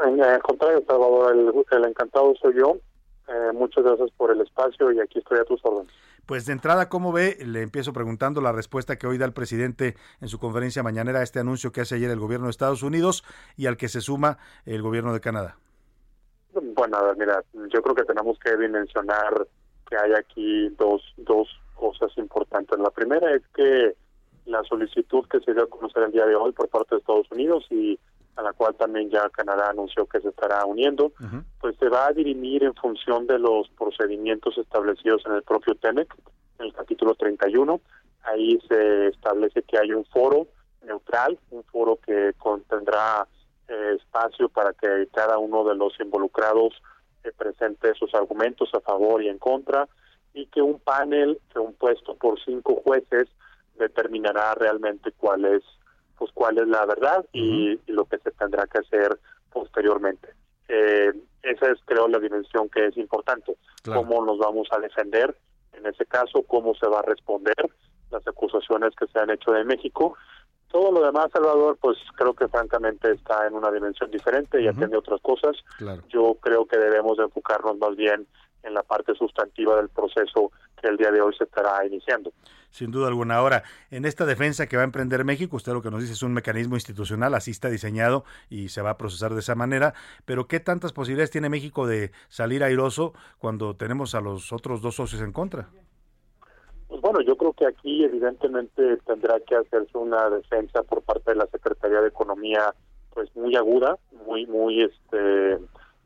Eh, Al contrario, Salvador, el, el encantado soy yo. Eh, muchas gracias por el espacio y aquí estoy a tus órdenes. Pues de entrada, ¿cómo ve? Le empiezo preguntando la respuesta que hoy da el presidente en su conferencia mañanera a este anuncio que hace ayer el gobierno de Estados Unidos y al que se suma el gobierno de Canadá. Bueno, a ver, mira, yo creo que tenemos que dimensionar que hay aquí dos, dos cosas importantes. La primera es que la solicitud que se dio a conocer el día de hoy por parte de Estados Unidos y a la cual también ya Canadá anunció que se estará uniendo, pues se va a dirimir en función de los procedimientos establecidos en el propio TEMEC, en el capítulo 31. Ahí se establece que hay un foro neutral, un foro que contendrá eh, espacio para que cada uno de los involucrados eh, presente sus argumentos a favor y en contra, y que un panel compuesto por cinco jueces determinará realmente cuál es pues cuál es la verdad y, y lo que se tendrá que hacer posteriormente. Eh, esa es creo la dimensión que es importante. Claro. Cómo nos vamos a defender en ese caso, cómo se va a responder las acusaciones que se han hecho de México. Todo lo demás, Salvador, pues creo que francamente está en una dimensión diferente y atiende otras cosas. Claro. Yo creo que debemos de enfocarnos más bien en la parte sustantiva del proceso que el día de hoy se estará iniciando. Sin duda alguna. Ahora, en esta defensa que va a emprender México, usted lo que nos dice es un mecanismo institucional, así está diseñado y se va a procesar de esa manera, pero ¿qué tantas posibilidades tiene México de salir airoso cuando tenemos a los otros dos socios en contra? Pues bueno, yo creo que aquí evidentemente tendrá que hacerse una defensa por parte de la Secretaría de Economía pues muy aguda, muy muy este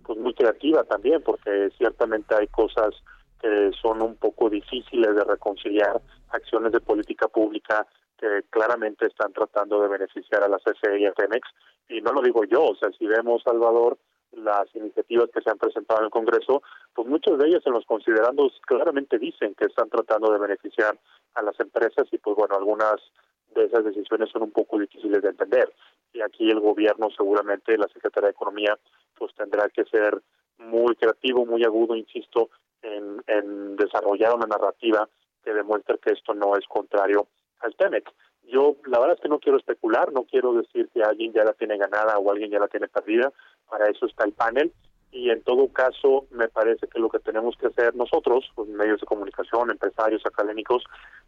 pues muy creativa también porque ciertamente hay cosas que son un poco difíciles de reconciliar, acciones de política pública que claramente están tratando de beneficiar a la CFE y a Pemex. Y no lo digo yo, o sea, si vemos Salvador las iniciativas que se han presentado en el Congreso, pues muchas de ellas en los considerandos claramente dicen que están tratando de beneficiar a las empresas y pues bueno, algunas de esas decisiones son un poco difíciles de entender. Y aquí el gobierno seguramente, la Secretaría de Economía, pues tendrá que ser muy creativo, muy agudo, insisto, en, en desarrollar una narrativa que demuestre que esto no es contrario al TEMEC. Yo la verdad es que no quiero especular, no quiero decir que alguien ya la tiene ganada o alguien ya la tiene perdida, para eso está el panel y en todo caso me parece que lo que tenemos que hacer nosotros, los medios de comunicación, empresarios, académicos,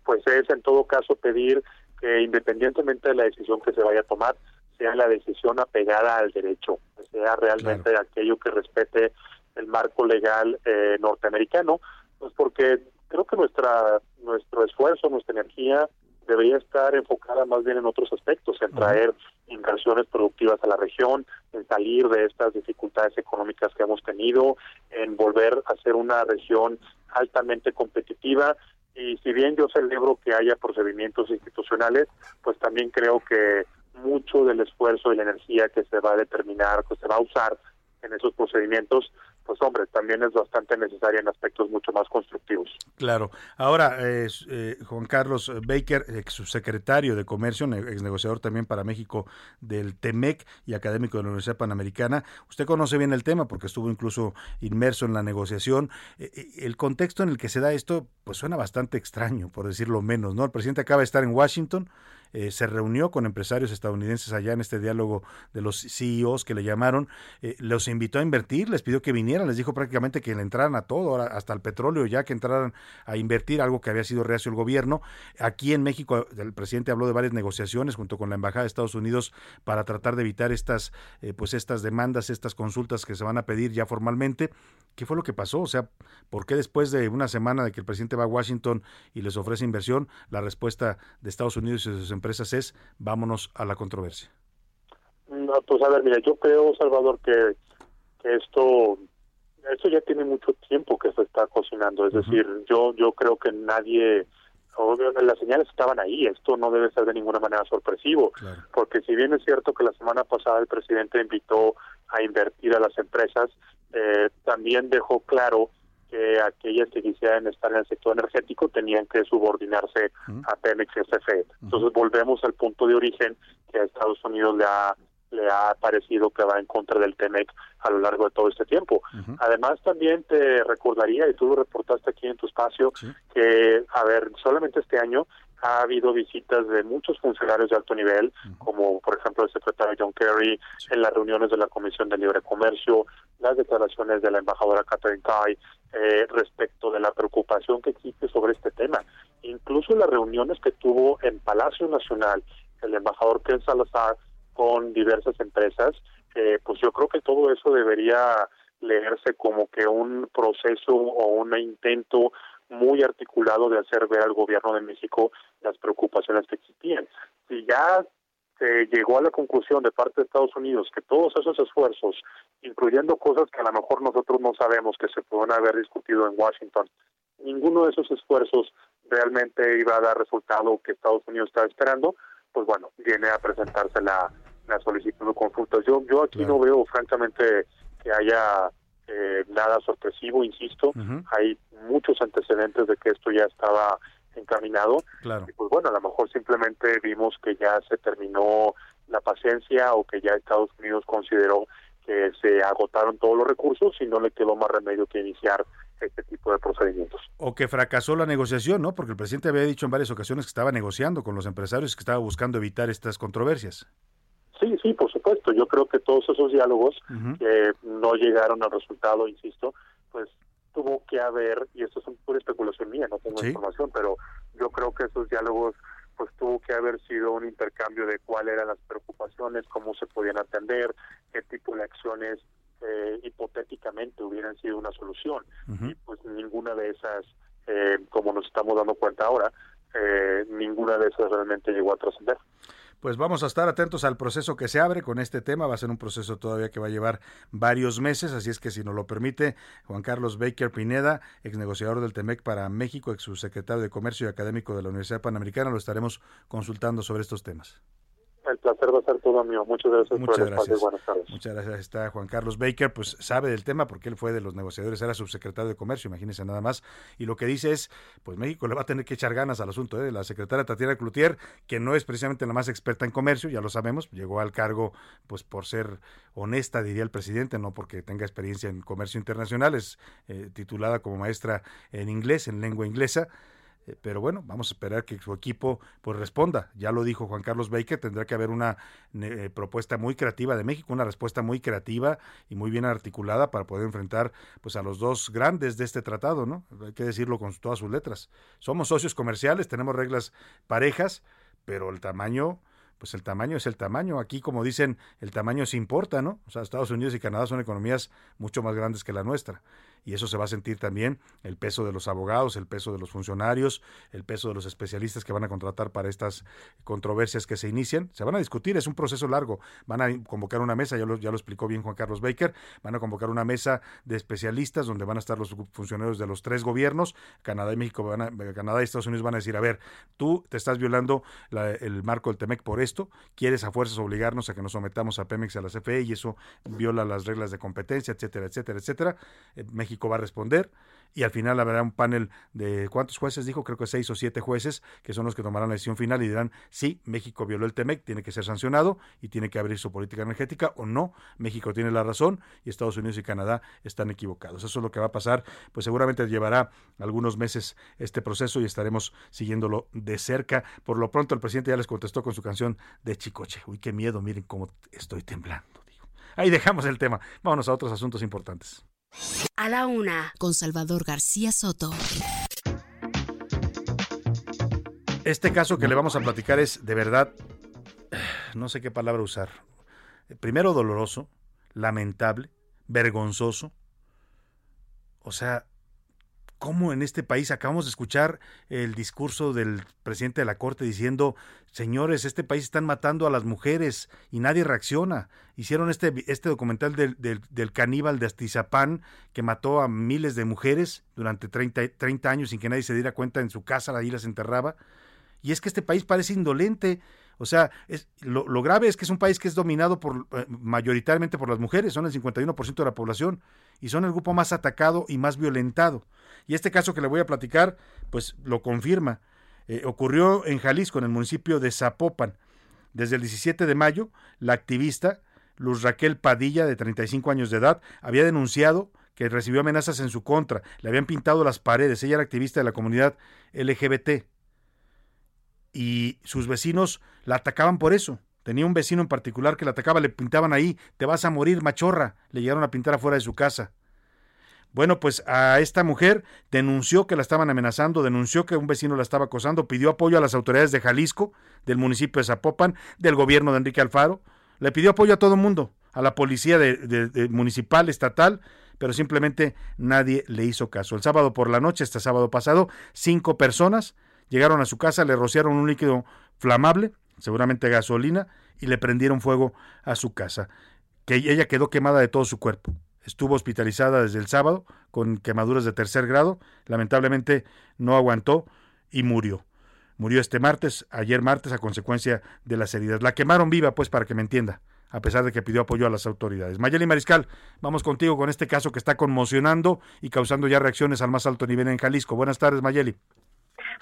pues es en todo caso pedir que independientemente de la decisión que se vaya a tomar, sea la decisión apegada al derecho, que sea realmente aquello que respete el marco legal eh, norteamericano, pues porque creo que nuestra nuestro esfuerzo, nuestra energía debería estar enfocada más bien en otros aspectos, en traer inversiones productivas a la región, en salir de estas dificultades económicas que hemos tenido, en volver a ser una región altamente competitiva. Y si bien yo celebro que haya procedimientos institucionales, pues también creo que mucho del esfuerzo y la energía que se va a determinar, que se va a usar en esos procedimientos, pues hombre, también es bastante necesaria en aspectos mucho más constructivos. Claro. Ahora, eh, eh, Juan Carlos Baker, ex subsecretario de Comercio, ex negociador también para México del TEMEC y académico de la Universidad Panamericana, usted conoce bien el tema porque estuvo incluso inmerso en la negociación. Eh, el contexto en el que se da esto, pues suena bastante extraño, por decirlo menos, ¿no? El presidente acaba de estar en Washington, eh, se reunió con empresarios estadounidenses allá en este diálogo de los CEOs que le llamaron, eh, los invitó a invertir, les pidió que vinieran, les dijo prácticamente que le entraran a todo, hasta el petróleo ya que entraran a invertir, algo que había sido reacio el gobierno. Aquí en México el presidente habló de varias negociaciones junto con la embajada de Estados Unidos para tratar de evitar estas, eh, pues estas demandas, estas consultas que se van a pedir ya formalmente. ¿Qué fue lo que pasó? O sea, ¿por qué después de una semana de que el presidente va a Washington y les ofrece inversión, la respuesta de Estados Unidos y sus empresas empresas es vámonos a la controversia? No, pues a ver, mira, yo creo, Salvador, que, esto esto ya tiene mucho tiempo que se está cocinando. Es decir, yo yo creo que nadie las señales estaban ahí, esto no debe ser de ninguna manera sorpresivo, porque si bien es cierto que la semana pasada el presidente invitó a invertir a las empresas, eh, también dejó claro que aquellas que quisieran estar en el sector energético tenían que subordinarse a Pemex y CFE. Entonces volvemos al punto de origen que a Estados Unidos le ha le ha parecido que va en contra del TEMEC a lo largo de todo este tiempo. Además, también te recordaría, y tú lo reportaste aquí en tu espacio, que, a ver, solamente este año ha habido visitas de muchos funcionarios de alto nivel, como por ejemplo el secretario John Kerry, en las reuniones de la Comisión de Libre Comercio, las declaraciones de la embajadora Catherine Tai eh, respecto de la preocupación que existe sobre este tema. Incluso las reuniones que tuvo en Palacio Nacional el embajador Ken Salazar con diversas empresas, eh, pues yo creo que todo eso debería leerse como que un proceso o un intento muy articulado de hacer ver al gobierno de México las preocupaciones que existían. Si ya se llegó a la conclusión de parte de Estados Unidos que todos esos esfuerzos, incluyendo cosas que a lo mejor nosotros no sabemos que se pueden haber discutido en Washington, ninguno de esos esfuerzos realmente iba a dar resultado que Estados Unidos estaba esperando, pues bueno, viene a presentarse la, la solicitud de consulta. Yo, yo aquí no veo francamente que haya eh, nada sorpresivo, insisto, hay muchos antecedentes de que esto ya estaba encaminado. Claro. Y pues bueno, a lo mejor simplemente vimos que ya se terminó la paciencia o que ya Estados Unidos consideró que se agotaron todos los recursos y no le quedó más remedio que iniciar este tipo de procedimientos. O que fracasó la negociación, ¿no? Porque el presidente había dicho en varias ocasiones que estaba negociando con los empresarios, que estaba buscando evitar estas controversias. Sí, sí, por supuesto. Yo creo que todos esos diálogos que no llegaron al resultado, insisto, pues tuvo que haber, y esto es pura especulación mía, no tengo Sí. información, pero yo creo que esos diálogos pues tuvo que haber sido un intercambio de cuáles eran las preocupaciones, cómo se podían atender, qué tipo de acciones eh, hipotéticamente hubieran sido una solución. Y pues ninguna de esas, eh, como nos estamos dando cuenta ahora, eh, ninguna de esas realmente llegó a trascender. Pues vamos a estar atentos al proceso que se abre con este tema. Va a ser un proceso todavía que va a llevar varios meses, así es que si nos lo permite, Juan Carlos Baker Pineda, ex negociador del TEMEC para México, ex subsecretario de Comercio y académico de la Universidad Panamericana, lo estaremos consultando sobre estos temas. El placer va a ser todo mío. Muchas gracias Muchas por el espacio. gracias. Buenas tardes. Muchas gracias. Está Juan Carlos Baker, pues sabe del tema porque él fue de los negociadores, era subsecretario de Comercio, imagínense nada más. Y lo que dice es, pues México le va a tener que echar ganas al asunto. ¿eh? La secretaria Tatiana Cloutier, que no es precisamente la más experta en comercio, ya lo sabemos, llegó al cargo pues por ser honesta, diría el presidente, no porque tenga experiencia en comercio internacional, es eh, titulada como maestra en inglés, en lengua inglesa. Eh, Pero bueno, vamos a esperar que su equipo pues responda. Ya lo dijo Juan Carlos Baker, tendrá que haber una eh, propuesta muy creativa de México, una respuesta muy creativa y muy bien articulada para poder enfrentar pues a los dos grandes de este tratado, ¿no? Hay que decirlo con todas sus letras. Somos socios comerciales, tenemos reglas parejas, pero el tamaño pues el tamaño es el tamaño. Aquí, como dicen, el tamaño se importa, ¿no? O sea, Estados Unidos y Canadá son economías mucho más grandes que la nuestra. Y eso se va a sentir también el peso de los abogados, el peso de los funcionarios, el peso de los especialistas que van a contratar para estas controversias que se inician. Se van a discutir, es un proceso largo. Van a convocar una mesa, ya lo, ya lo explicó bien Juan Carlos Baker, van a convocar una mesa de especialistas donde van a estar los funcionarios de los tres gobiernos, Canadá y México, van a- Canadá y Estados Unidos van a decir, a ver, tú te estás violando la- el marco del TEMEC por esto, quieres a fuerzas obligarnos a que nos sometamos a Pemex a la CFE y eso viola las reglas de competencia, etcétera, etcétera, etcétera. Eh, México va a responder y al final habrá un panel de cuántos jueces dijo, creo que seis o siete jueces que son los que tomarán la decisión final y dirán sí, México violó el TEMEC, tiene que ser sancionado y tiene que abrir su política energética o no, México tiene la razón y Estados Unidos y Canadá están equivocados. Eso es lo que va a pasar, pues seguramente llevará algunos meses este proceso y estaremos siguiéndolo de cerca. Por lo pronto el presidente ya les contestó con su canción de Chicoche. Uy, qué miedo, miren cómo estoy temblando. Ahí dejamos el tema. Vámonos a otros asuntos importantes. A la una, con Salvador García Soto. Este caso que le vamos a platicar es de verdad, no sé qué palabra usar. Primero doloroso, lamentable, vergonzoso. O sea, ¿cómo en este país acabamos de escuchar el discurso del presidente de la Corte diciendo, señores, este país están matando a las mujeres y nadie reacciona? Hicieron este, este documental del, del, del caníbal de Astizapán que mató a miles de mujeres durante 30, 30 años sin que nadie se diera cuenta en su casa, ahí las enterraba. Y es que este país parece indolente. O sea, es, lo, lo, grave es que es un país que es dominado por eh, mayoritariamente por las mujeres, son el 51% de la población y son el grupo más atacado y más violentado. Y este caso que le voy a platicar, pues lo confirma. Eh, ocurrió en Jalisco, en el municipio de Zapopan. Desde el 17 de mayo, la activista Luz Raquel Padilla, de 35 años de edad, había denunciado que recibió amenazas en su contra. Le habían pintado las paredes. Ella era activista de la comunidad LGBT y sus vecinos la atacaban por eso. Tenía un vecino en particular que la atacaba, le pintaban ahí, te vas a morir, machorra. Le llegaron a pintar afuera de su casa. Bueno, pues a esta mujer denunció que la estaban amenazando, denunció que un vecino la estaba acosando, pidió apoyo a las autoridades de Jalisco, del municipio de Zapopan, del gobierno de Enrique Alfaro, le pidió apoyo a todo el mundo, a la policía de, de, municipal, estatal, pero simplemente nadie le hizo caso. El sábado por la noche, este sábado pasado, cinco personas llegaron a su casa, le rociaron un líquido flamable, seguramente gasolina, y le prendieron fuego a su casa, que ella quedó quemada de todo su cuerpo. Estuvo hospitalizada desde el sábado con quemaduras de tercer grado, lamentablemente no aguantó y murió. Murió este martes, ayer martes, a consecuencia de las heridas. La quemaron viva, pues, para que me entienda, a pesar de que pidió apoyo a las autoridades. Mayeli Mariscal, vamos contigo con este caso que está conmocionando y causando ya reacciones al más alto nivel en Jalisco. Buenas tardes, Mayeli.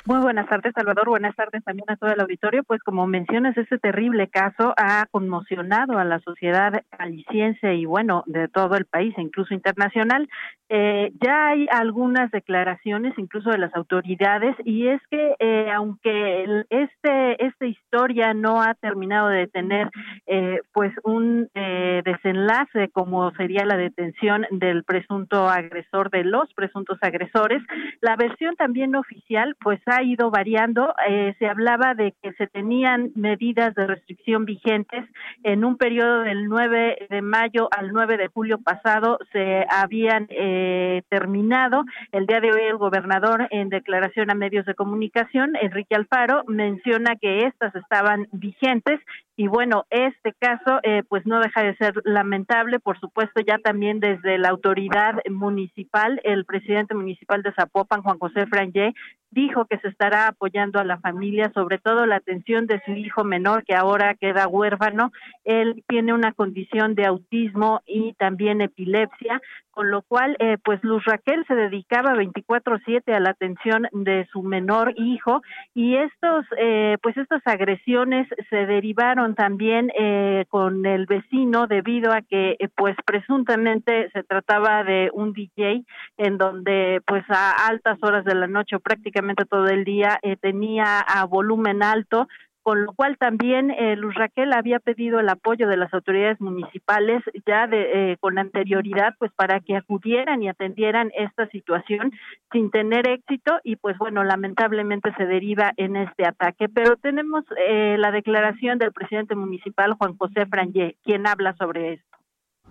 Muy buenas tardes, Salvador. Buenas tardes también a todo el auditorio. Pues como mencionas, este terrible caso ha conmocionado a la sociedad aliciense y bueno, de todo el país, incluso internacional. Eh, ya hay algunas declaraciones, incluso de las autoridades, y es que eh, aunque el, este esta historia no ha terminado de tener eh, pues un eh, desenlace como sería la detención del presunto agresor de los presuntos agresores, la versión también oficial pues ha ido variando. Eh, se hablaba de que se tenían medidas de restricción vigentes en un periodo del 9 de mayo al 9 de julio pasado se habían eh, terminado. El día de hoy el gobernador en declaración a medios de comunicación, Enrique Alfaro, menciona que estas estaban vigentes y bueno, este caso eh, pues no deja de ser lamentable, por supuesto ya también desde la autoridad municipal, el presidente municipal de Zapopan, Juan José Frangé, dijo que se estará apoyando a la familia, sobre todo la atención de su hijo menor que ahora queda huérfano. Él tiene una condición de autismo y también epilepsia, con lo cual eh, pues Luz Raquel se dedicaba 24/7 a la atención de su menor hijo y estos eh, pues estas agresiones se derivaron también eh, con el vecino debido a que eh, pues presuntamente se trataba de un DJ en donde pues a altas horas de la noche prácticamente todo el día eh, tenía a volumen alto con lo cual también eh, Luz Raquel había pedido el apoyo de las autoridades municipales ya de eh, con anterioridad pues para que acudieran y atendieran esta situación sin tener éxito y pues bueno lamentablemente se deriva en este ataque. Pero tenemos eh, la declaración del presidente municipal Juan José Frangé quien habla sobre esto.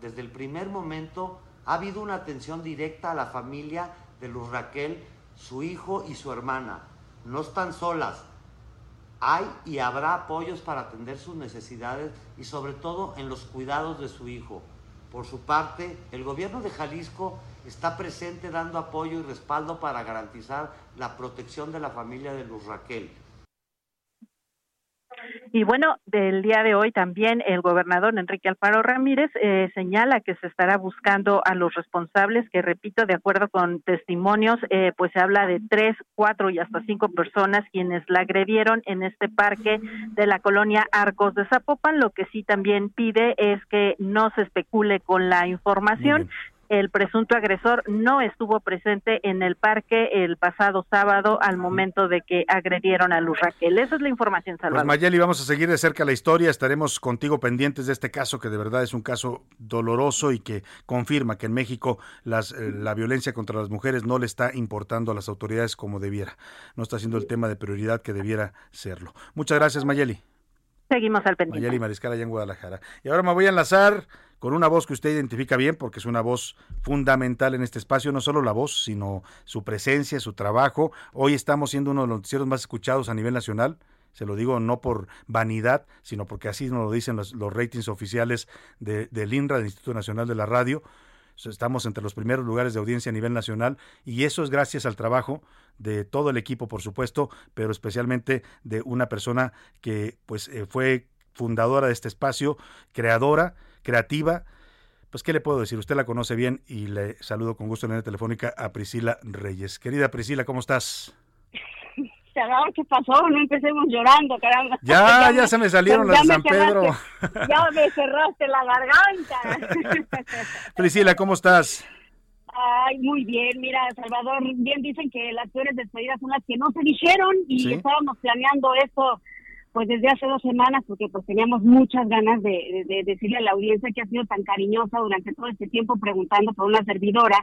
Desde el primer momento ha habido una atención directa a la familia de Luz Raquel su hijo y su hermana no están solas hay y habrá apoyos para atender sus necesidades y sobre todo en los cuidados de su hijo. Por su parte, el gobierno de Jalisco está presente dando apoyo y respaldo para garantizar la protección de la familia de Luz Raquel. Y bueno, del día de hoy también el gobernador Enrique Alfaro Ramírez eh, señala que se estará buscando a los responsables, que repito, de acuerdo con testimonios, eh, pues se habla de tres, cuatro y hasta cinco personas quienes la agredieron en este parque de la colonia Arcos de Zapopan. Lo que sí también pide es que no se especule con la información, el presunto agresor no estuvo presente en el parque el pasado sábado al momento de que agredieron a Luz Raquel. Esa es la información, Pues Salvador. Mayeli, vamos a seguir de cerca la historia, estaremos contigo pendientes de este caso que de verdad es un caso doloroso y que confirma que en México las, eh, la violencia contra las mujeres no le está importando a las autoridades como debiera, no está siendo el tema de prioridad que debiera serlo. Muchas gracias Mayeli. Seguimos al pendiente. Mariscal allá en Guadalajara. Y ahora me voy a enlazar con una voz que usted identifica bien porque es una voz fundamental en este espacio, no solo la voz, sino su presencia, su trabajo. Hoy estamos siendo uno de los noticieros más escuchados a nivel nacional. Se lo digo no por vanidad, sino porque así nos lo dicen los, los ratings oficiales de, del INRA, del Instituto Nacional de la Radio. Estamos entre los primeros lugares de audiencia a nivel nacional y eso es gracias al trabajo de todo el equipo, por supuesto, pero especialmente de una persona que pues eh, fue fundadora de este espacio, creadora, creativa. Pues, ¿qué le puedo decir? Usted la conoce bien y le saludo con gusto en la telefónica a Priscila Reyes. Querida Priscila, ¿cómo estás? Salvador, ¿qué pasó? No empecemos llorando, caramba. Ya, ya se me salieron las de San Pedro. cerraste- ya me cerraste la garganta. Priscila, ¿cómo estás? Ay, muy bien. Mira, Salvador, bien dicen que las peores despedidas son las que no se dijeron y Sí. estábamos planeando esto pues desde hace dos semanas porque pues teníamos muchas ganas de, de- de decirle a la audiencia que ha sido tan cariñosa durante todo este tiempo preguntando por una servidora.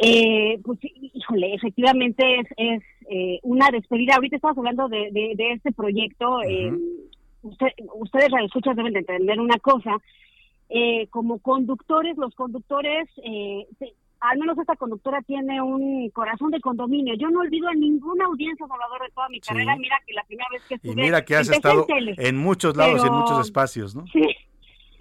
Eh, pues híjole, efectivamente es, es eh, una despedida. Ahorita estamos hablando de, de, de este proyecto. eh, usted- ustedes radioescuchas deben de entender una cosa. Eh, como conductores, los conductores, eh, se- al menos esta conductora tiene un corazón de condominio. Yo no olvido a ninguna audiencia, Salvador, de toda mi Sí. carrera. Mira que la primera vez que Y estuve... mira que has estado tele, en muchos lados y en muchos espacios, ¿no? Sí.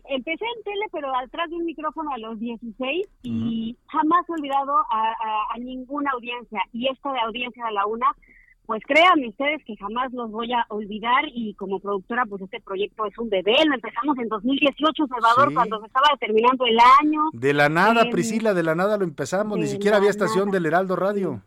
Empecé en tele, pero atrás de un micrófono a los 16 y jamás he olvidado a, a- a ninguna audiencia. Y esta de audiencia de la una, pues créanme ustedes que jamás los voy a olvidar y como productora, pues este proyecto es un bebé. Lo empezamos en 2018, Salvador, Sí. cuando se estaba terminando el año. De la nada, Em, Priscila, de la nada lo empezamos, ni siquiera había estación nada. del Heraldo Radio.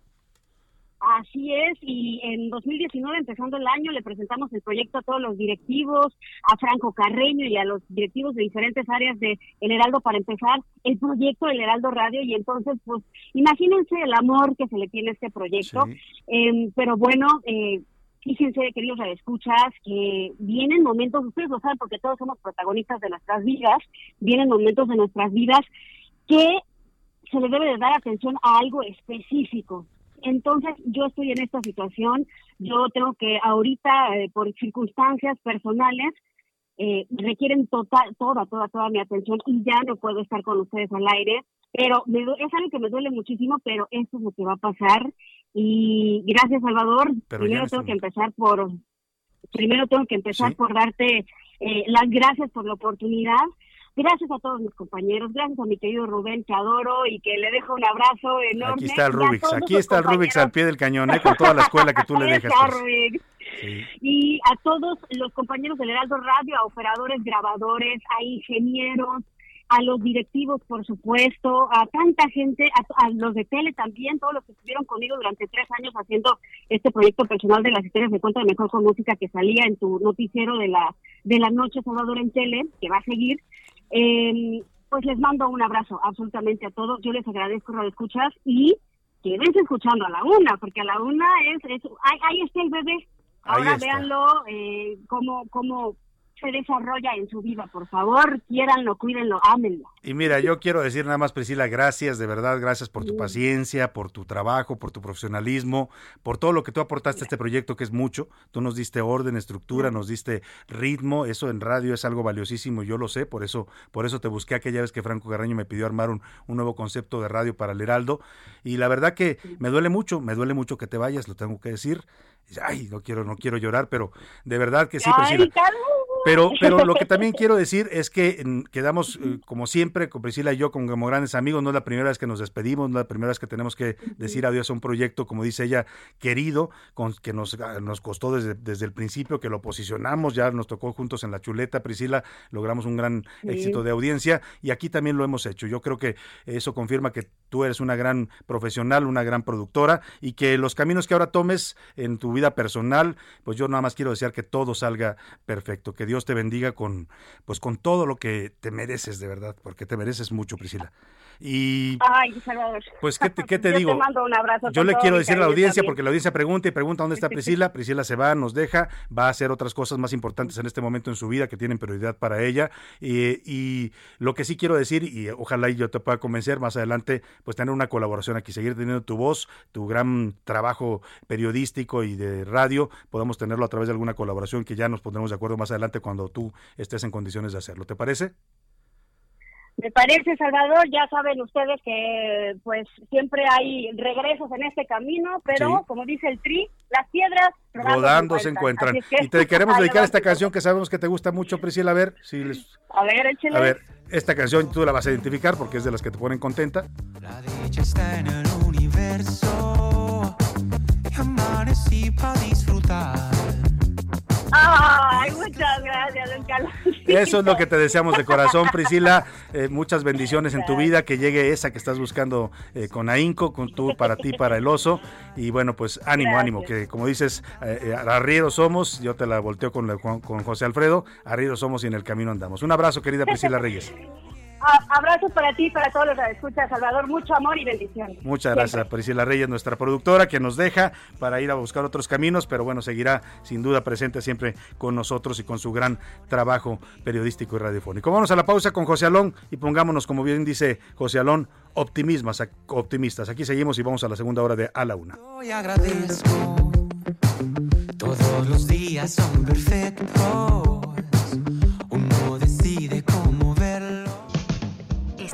Así es, y en 2019, empezando el año, le presentamos el proyecto a todos los directivos, a Franco Carreño y a los directivos de diferentes áreas de El Heraldo para empezar el proyecto del Heraldo Radio y entonces, pues, imagínense el amor que se le tiene a este proyecto. Eh, pero bueno, eh, fíjense, queridos escuchas que vienen momentos, ustedes lo saben porque todos somos protagonistas de nuestras vidas, vienen momentos de nuestras vidas que se le debe de dar atención a algo específico. Entonces, yo estoy en esta situación, yo tengo que ahorita, eh, por circunstancias personales, eh, requieren total, toda, toda, toda mi atención y ya no puedo estar con ustedes al aire, pero me, es algo que me duele muchísimo, pero esto es lo que va a pasar. Y gracias Salvador, primero tengo que empezar por, primero tengo que empezar por darte eh, las gracias por la oportunidad Gracias a todos mis compañeros, gracias a mi querido Rubén, que adoro y que le dejo un abrazo enorme. Aquí está el Rubix, aquí está el Rubix al pie del cañón, ¿eh? con toda la escuela que tú le dejas. Pues. Y a todos los compañeros del Heraldo Radio, a operadores, grabadores, a ingenieros, a los directivos, por supuesto, a tanta gente, a, a, los de tele también, todos los que estuvieron conmigo durante tres años haciendo este proyecto personal de las historias de cuenta de mejor con música que salía en tu noticiero de la de la noche Salvador en tele, que va a seguir. Eh, pues les mando un abrazo absolutamente a todos. Yo les agradezco lo escuchas y quédense escuchando a la una, porque a la una es, es ahí, está el bebé. Ahora véanlo, eh, cómo, cómo se desarrolla en su vida, por favor, quiéranlo, cuídenlo, ámenlo. Y mira, yo quiero decir nada más, Priscila, gracias, de verdad, gracias por tu paciencia, por tu trabajo, por tu profesionalismo, por todo lo que tú aportaste a este proyecto, que es mucho. Tú nos diste orden, estructura, nos diste ritmo, eso en radio es algo valiosísimo, yo lo sé, por eso, por eso te busqué aquella vez que Franco Garraño me pidió armar un, un nuevo concepto de radio para el Heraldo. Y la verdad que me duele mucho, me duele mucho que te vayas, lo tengo que decir. Ay, no quiero, no quiero llorar, pero de verdad que sí, Priscila. Pero, pero lo que también quiero decir es que mm, quedamos, eh, como siempre, con Priscila y yo, como grandes amigos, no es la primera vez que nos despedimos, no es la primera vez que tenemos que decir adiós a un proyecto, como dice ella, querido, con, que nos, ah, nos costó desde, desde el principio, que lo posicionamos, ya nos tocó juntos en la chuleta, Priscila, logramos un gran éxito de audiencia y aquí también lo hemos hecho. Yo creo que eso confirma que tú eres una gran profesional, una gran productora y que los caminos que ahora tomes en tu vida personal, pues yo nada más quiero desear que todo salga perfecto, que Dios te bendiga con, pues con todo lo que te mereces de verdad, porque te mereces mucho, Priscila. Y Ay, Salvador. pues qué te, qué te Yo digo, te mando un abrazo yo le quiero decir a la audiencia, también. porque la audiencia pregunta y pregunta dónde está Priscila, Priscila se va, nos deja, va a hacer otras cosas más importantes en este momento en su vida que tienen prioridad para ella. Y, y lo que sí quiero decir, y ojalá y yo te pueda convencer más adelante, pues tener una colaboración aquí, seguir teniendo tu voz, tu gran trabajo periodístico y de radio, podamos tenerlo a través de alguna colaboración que ya nos pondremos de acuerdo más adelante cuando tú estés en condiciones de hacerlo. ¿Te parece? Me parece, Salvador, ya saben ustedes que pues siempre hay regresos en este camino, pero Sí. como dice el Tri, las piedras Rodando se encuentran. Es que- Y te queremos dedicar esta canción que sabemos que te gusta mucho, Priscila. A ver, si les... A ver, échale. A ver, esta canción tú la vas a identificar porque es de las que te ponen contenta. dicha está en el universo y amanecí para disfrutar. Ay, muchas gracias, don Carlos. Eso es lo que te deseamos de corazón, Priscila. Eh, muchas bendiciones en tu vida, que llegue esa que estás buscando eh, con ahínco, con tú para ti, para el oso. Y bueno, pues ánimo, ánimo, que como dices, eh, eh, arrieros somos, yo te la volteo con, la- con, con José Alfredo, arrieros somos y en el camino andamos. Un abrazo, querida Priscila Reyes. Abrazos para ti y para todos los que escuchan, Salvador. Mucho amor y bendiciones. Muchas gracias, Priscila Reyes, nuestra productora, que nos deja para ir a buscar otros caminos, pero bueno, seguirá sin duda presente siempre con nosotros y con su gran trabajo periodístico y radiofónico. Vamos a la pausa con José Alón y pongámonos, como bien dice José Alón, optimismas, optimistas. Aquí seguimos y vamos a la segunda hora de A la Una. Hoy agradezco. Todos los días son perfectos.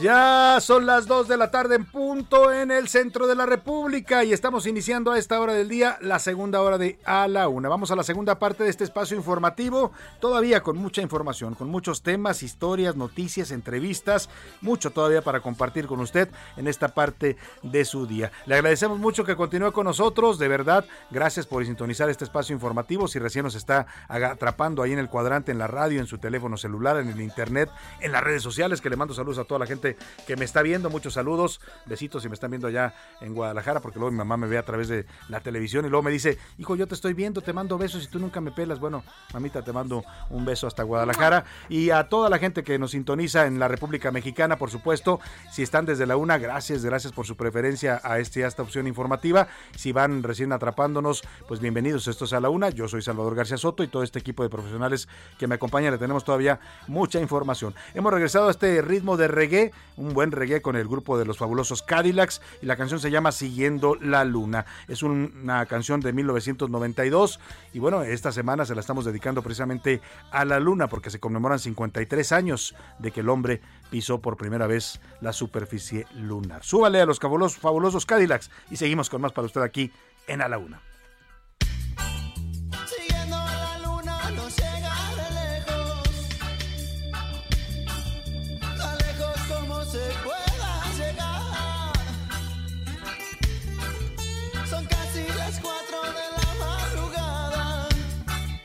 Ya son las 2 de la tarde en punto en el centro de la República y estamos iniciando a esta hora del día la segunda hora de A la Una. Vamos a la segunda parte de este espacio informativo, todavía con mucha información, con muchos temas, historias, noticias, entrevistas, mucho todavía para compartir con usted en esta parte de su día. Le agradecemos mucho que continúe con nosotros, de verdad, gracias por sintonizar este espacio informativo. Si recién nos está atrapando ahí en el cuadrante, en la radio, en su teléfono celular, en el internet, en las redes sociales, que le mando saludos a toda la gente que me está viendo, muchos saludos, besitos si me están viendo allá en Guadalajara, porque luego mi mamá me ve a través de la televisión y luego me dice, hijo, yo te estoy viendo, te mando besos y tú nunca me pelas. Bueno, mamita, te mando un beso hasta Guadalajara y a toda la gente que nos sintoniza en la República Mexicana, por supuesto, si están desde la una, gracias, gracias por su preferencia a, este, a esta opción informativa. Si van recién atrapándonos, pues bienvenidos, esto es a la una. Yo soy Salvador García Soto y todo este equipo de profesionales que me acompañan, le tenemos todavía mucha información. Hemos regresado a este ritmo de reggae, un buen reggae con el grupo de los fabulosos Cadillacs y la canción se llama Siguiendo la Luna. Es un- una canción de 1992 y bueno, esta semana se la estamos dedicando precisamente a la Luna porque se conmemoran 53 años de que el hombre pisó por primera vez la superficie lunar. Súbale a los fabulosos, fabulosos Cadillacs y seguimos con más para usted aquí en A la Una.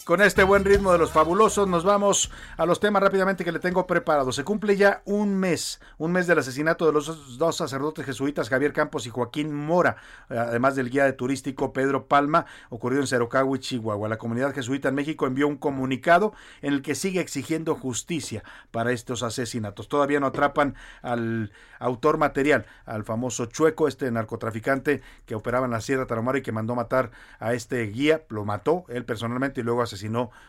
Con este buen ritmo de los fabulosos nos vamos a los temas rápidamente que le tengo preparados. Se cumple ya un mes, un mes del asesinato de los dos sacerdotes jesuitas Javier Campos y Joaquín Mora, además del guía de turístico Pedro Palma, ocurrido en Cerocagui, Chihuahua. La comunidad jesuita en México envió un comunicado en el que sigue exigiendo justicia para estos asesinatos. Todavía no atrapan al autor material, al famoso Chueco, este narcotraficante que operaba en la Sierra Tarahumara y que mandó matar a este guía, lo mató él personalmente y luego asesinó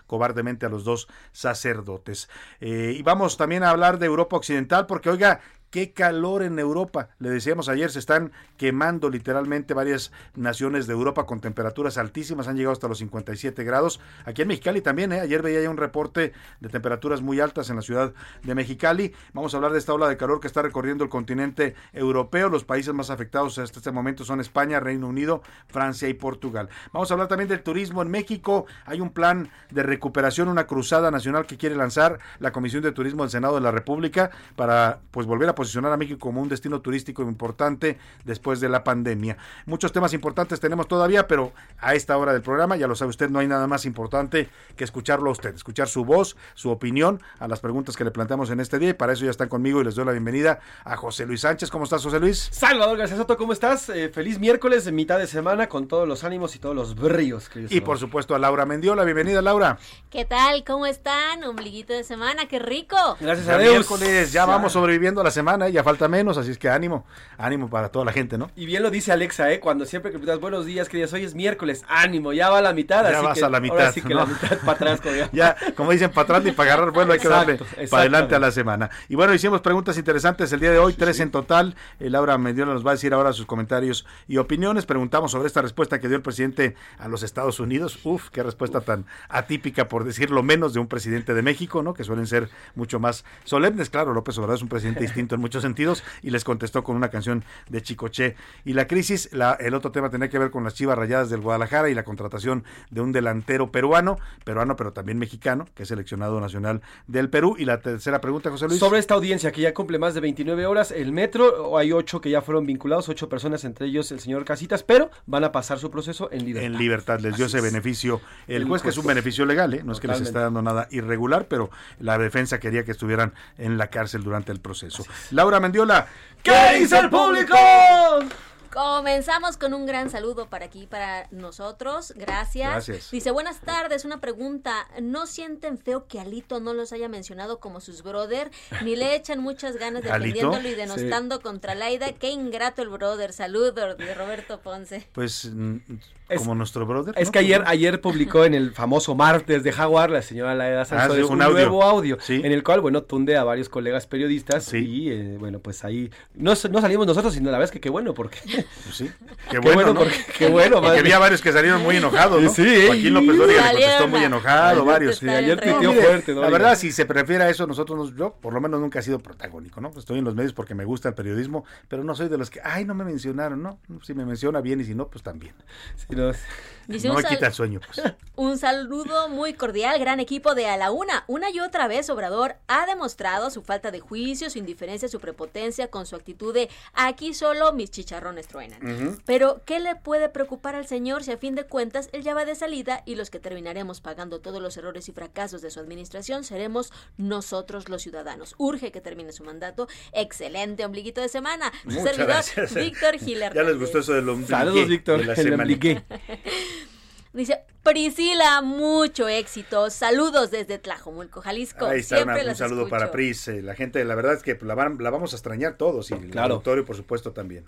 cobardemente a los dos sacerdotes. Eh, y vamos también a hablar de Europa Occidental porque, oiga, Qué calor en Europa. Le decíamos ayer, se están quemando literalmente varias naciones de Europa con temperaturas altísimas. Han llegado hasta los 57 grados. Aquí en Mexicali también, ¿eh? ayer veía ya un reporte de temperaturas muy altas en la ciudad de Mexicali. Vamos a hablar de esta ola de calor que está recorriendo el continente europeo. Los países más afectados hasta este momento son España, Reino Unido, Francia y Portugal. Vamos a hablar también del turismo en México. Hay un plan de recuperación, una cruzada nacional que quiere lanzar la Comisión de Turismo del Senado de la República para pues volver a posicionar a México como un destino turístico importante después de la pandemia. Muchos temas importantes tenemos todavía, pero a esta hora del programa, ya lo sabe usted, no hay nada más importante que escucharlo a usted, escuchar su voz, su opinión a las preguntas que le planteamos en este día y para eso ya están conmigo y les doy la bienvenida a José Luis Sánchez. ¿Cómo estás, José Luis? Salvador García Soto, ¿cómo estás? Eh, feliz miércoles de mitad de semana con todos los ánimos y todos los bríos. querido Y por supuesto a Laura Mendiola. Bienvenida, Laura. ¿Qué tal? ¿Cómo están? Ombliguito de semana, qué rico. Gracias a Dios. Miércoles, ya vamos sobreviviendo a la semana, ya falta menos, así es que ánimo, ánimo para toda la gente, ¿no? Y bien lo dice Alexa, ¿eh? Cuando siempre que preguntas buenos días, queridos, hoy es miércoles, ánimo, ya va a la mitad. Ya así vas que, a la mitad, Ahora sí que ¿no? la mitad para atrás. ya. ya, como dicen, para atrás ni para agarrar vuelo, hay que darle para adelante a la semana. Y bueno, hicimos preguntas interesantes el día de hoy, tres en total. Eh, Laura Mendiola nos va a decir ahora sus comentarios y opiniones. Preguntamos sobre esta respuesta que dio el presidente a los Estados Unidos. Uf, qué respuesta tan atípica, por decirlo menos, de un presidente de México, ¿no? Que suelen ser mucho más solemnes. Claro, López Obrador es un presidente distinto en muchos sentidos y les contestó con una canción de Chicoche. Y la crisis, la, el otro tema tenía que ver con las chivas rayadas del Guadalajara y la contratación de un delantero peruano, peruano pero también mexicano, que es seleccionado nacional del Perú. Y la tercera pregunta, José Luis. Sobre esta audiencia que ya cumple más de 29 horas, el metro, hay ocho que ya fueron vinculados, ocho personas, entre ellos el señor Casitas, pero van a pasar su proceso en libertad. En libertad les dio Así ese es. beneficio el El juez, que es un beneficio legal, ¿eh? no es que les está dando nada irregular, pero la defensa quería que estuvieran en la cárcel durante el proceso. Laura Mendiola, ¿Qué dice el público? Comenzamos con un gran saludo para aquí, para nosotros. Gracias. Gracias. Dice, buenas tardes, una pregunta. ¿No sienten feo que Alito no los haya mencionado como sus brother? Ni le echan muchas ganas ¿Alito? defendiéndolo y denostando contra Laida. Qué ingrato el brother. Saludos de Roberto Ponce. Pues mm, como nuestro brother. Es ¿no? que ayer, ayer publicó en el famoso martes de Jaguar la señora Laida Sansores Ah, sí, un, un audio. nuevo audio Sí. en el cual, bueno, tunde a varios colegas periodistas y, eh, bueno, pues ahí no, no salimos nosotros, sino la verdad es que qué bueno, porque... Pues sí, qué bueno, ¿no? porque, qué bueno. Y que madre. había varios que salieron muy enojados, ¿no? Sí. Joaquín López Dóriga le contestó muy enojado, Ayer varios. te- ayer tuiteó fuerte, La verdad, si se prefiere a eso, nosotros, nos- yo por lo menos nunca he sido protagónico, ¿no? Estoy en los medios porque me gusta el periodismo, pero no soy de los que, ay, no me mencionaron, ¿no? Si me menciona bien y si no, pues también. Sí, no, Dice no me quita el sueño, pues. Un saludo muy cordial, gran equipo de A la Una. Una y otra vez, Obrador ha demostrado su falta de juicio, su indiferencia, su prepotencia con su actitud de aquí solo mis chicharrones truenan. Pero, ¿qué le puede preocupar al señor si a fin de cuentas él ya va de salida y los que terminaremos pagando todos los errores y fracasos de su administración seremos nosotros los ciudadanos? Urge que termine su mandato. Excelente ombliguito de semana. Su Muchas servidor, gracias. Víctor Giler. Ya les gustó eso del ombligue Saludos, Víctor, de la semana. Dice, Priscila, mucho éxito. Saludos desde Tlajomulco, Jalisco. Ahí está, Siempre una- un saludo escucho. para Pris. eh, La gente, la verdad es que la, van- la vamos a extrañar todos y el auditorio, por supuesto, también.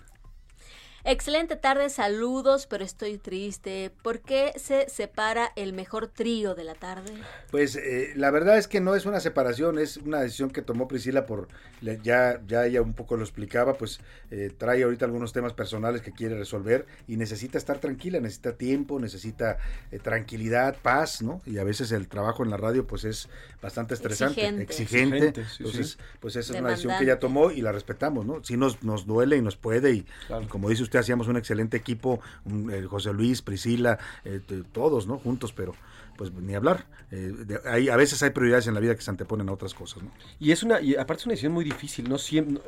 Excelente tarde, saludos, pero estoy triste. ¿Por qué se separa el mejor trío de la tarde? Pues eh, la verdad es que no es una separación, es una decisión que tomó Priscila por, ya, ya ella un poco lo explicaba, pues eh, trae ahorita algunos temas personales que quiere resolver y necesita estar tranquila, necesita tiempo, necesita eh, tranquilidad, paz, ¿no? Y a veces el trabajo en la radio pues es bastante estresante, Exigente. exigente, Exigente, sí, entonces sí. pues esa es una decisión que ella tomó y la respetamos, ¿no? Sí nos, nos duele y nos puede y, Claro. y como dice usted, hacíamos un excelente equipo, eh, José Luis, Priscila, eh, todos, ¿no? Juntos, pero pues ni hablar. Eh, de- hay, a veces hay prioridades en la vida que se anteponen a otras cosas, ¿no? Y es una, y aparte es una decisión muy difícil, no siempre,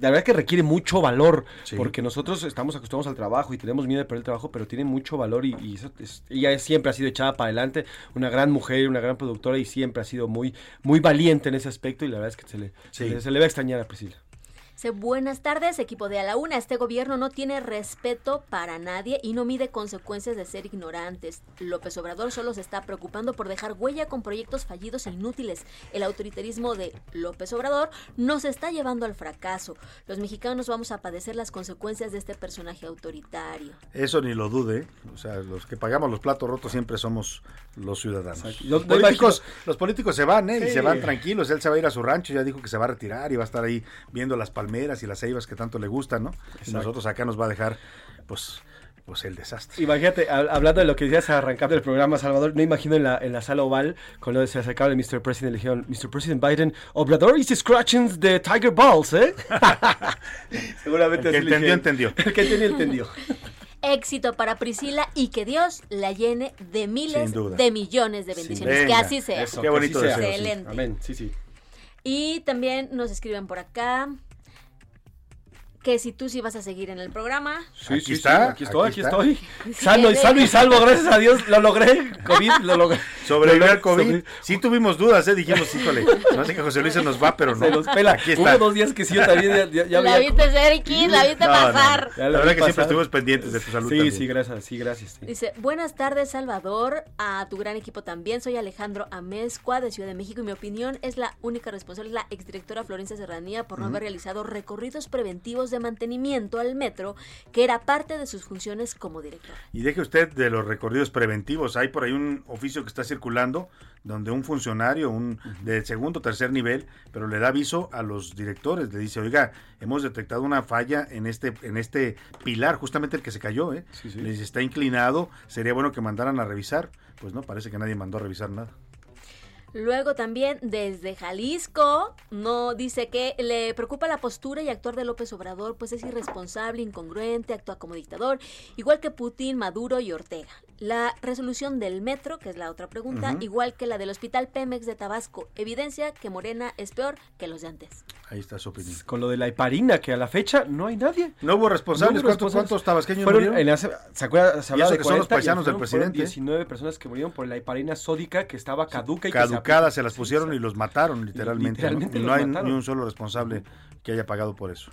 la verdad que requiere mucho valor, Sí. porque nosotros estamos acostumbrados al trabajo y tenemos miedo de perder el trabajo, pero tiene mucho valor y, y eso es- ella siempre ha sido echada para adelante, una gran mujer, una gran productora y siempre ha sido muy, muy valiente en ese aspecto y la verdad es que se le, se Sí. Le, se le va a extrañar a Priscila. Dice, buenas tardes, equipo de A la Una. Este gobierno no tiene respeto para nadie y no mide consecuencias de ser ignorantes. López Obrador solo se está preocupando por dejar huella con proyectos fallidos e inútiles. El autoritarismo de López Obrador nos está llevando al fracaso. Los mexicanos vamos a padecer las consecuencias de este personaje autoritario. Eso ni lo dude, ¿eh? o sea, los que pagamos los platos rotos siempre somos los ciudadanos. Exacto. Los políticos, los políticos se van, ¿eh? Y se van tranquilos, él se va a ir a su rancho, ya dijo que se va a retirar y va a estar ahí viendo las palmeras y las ceibas que tanto le gustan, ¿no? Y Exacto. nosotros acá nos va a dejar, pues, pues el desastre. Imagínate, hab- hablando de lo que decías arrancando el programa, Salvador, no imagino en la, en la sala oval, cuando se acercaba el Mr. President, le dijeron, Mr. President Biden, Obrador is scratching the Tiger Balls, ¿eh? Seguramente El que entendió, entendió. El que entendió, entendió. Éxito para Priscila y que Dios la llene de miles de millones de bendiciones. que Venga, así sea. Eso, Qué que bonito así sea. Excelente. Amén, sí, sí. Y también nos escriben por acá que si tú sí vas a seguir en el programa. Sí, Aquí sí, sí, está, aquí estoy, aquí aquí, estoy. Sí, Sano y sano y salvo, gracias a Dios, lo logré. COVID, lo logré. Sobrevivió Lo al COVID. logré. Sí tuvimos dudas, ¿eh? Dijimos, híjole, no sé que José Luis se nos va, pero no. Se pela. Aquí Hubo está. dos días que sí, yo también ya, ya, ya la viste ser X, la viste No, no, no. pasar. La la verdad que siempre estuvimos pendientes de tu salud Sí, también. sí, gracias, sí, gracias. sí. Dice, buenas tardes Salvador, a tu gran equipo también, soy Alejandro Amezcua de Ciudad de México y mi opinión es la única responsable, es la exdirectora Florencia Serranía por no haber realizado recorridos preventivos de mantenimiento al metro, que era parte de sus funciones como director. Y deje usted de los recorridos preventivos. Hay por ahí un oficio que está circulando donde un funcionario un de segundo o tercer nivel, pero le da aviso a los directores, le dice, oiga, hemos detectado una falla en este, en este pilar, justamente el que se cayó, ¿eh? Sí, sí. Le dice, está inclinado, sería bueno que mandaran a revisar. Pues no, parece que nadie mandó a revisar nada. Luego también desde Jalisco, no dice que le preocupa la postura y actuar de López Obrador, pues es irresponsable, incongruente, actúa como dictador, igual que Putin, Maduro y Ortega. La resolución del metro, que es la otra pregunta, Ujú. igual que la del Hospital Pemex de Tabasco, evidencia que Morena es peor que los de antes. Ahí está su opinión. Con lo de la heparina, que a la fecha no hay nadie. No hubo responsables. No hubo ¿Cuántos, responsables. cuántos tabasqueños Fueron murieron? en hace- ¿Se acuerda? Se Y hablaba de que son los 40 paisanos del fueron- presidente. 19 personas que murieron por la heparina sódica que estaba caduca y que se Caducadas se las pusieron y los mataron literalmente. ¿no? Literalmente no, los hay mataron. ni un solo responsable que haya pagado por eso.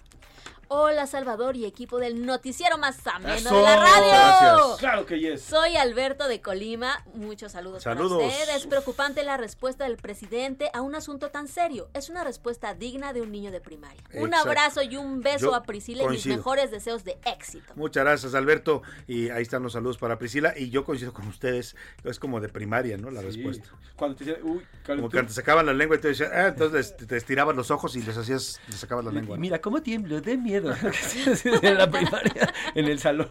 Hola Salvador y equipo del noticiero más ameno Eso. de la radio. Gracias. Claro que yes. Soy Alberto de Colima. Muchos saludos, Saludos. para usted. Es preocupante la respuesta del presidente a un asunto tan serio. Es una respuesta digna de un niño de primaria. Un abrazo y un beso Yo a Priscila y mis mejores deseos de éxito. Muchas gracias, Alberto. Y ahí están los saludos para Priscila. Y yo coincido con ustedes. Es como de primaria, ¿no? La respuesta. Cuando te dicen, uy, Como tú- que te sacaban la lengua y te decían, ah, entonces te, estirabas los ojos y les hacías, les sacabas la lengua. Mira, ¿cómo tiemblo? De miedo. en la primaria, en el salón.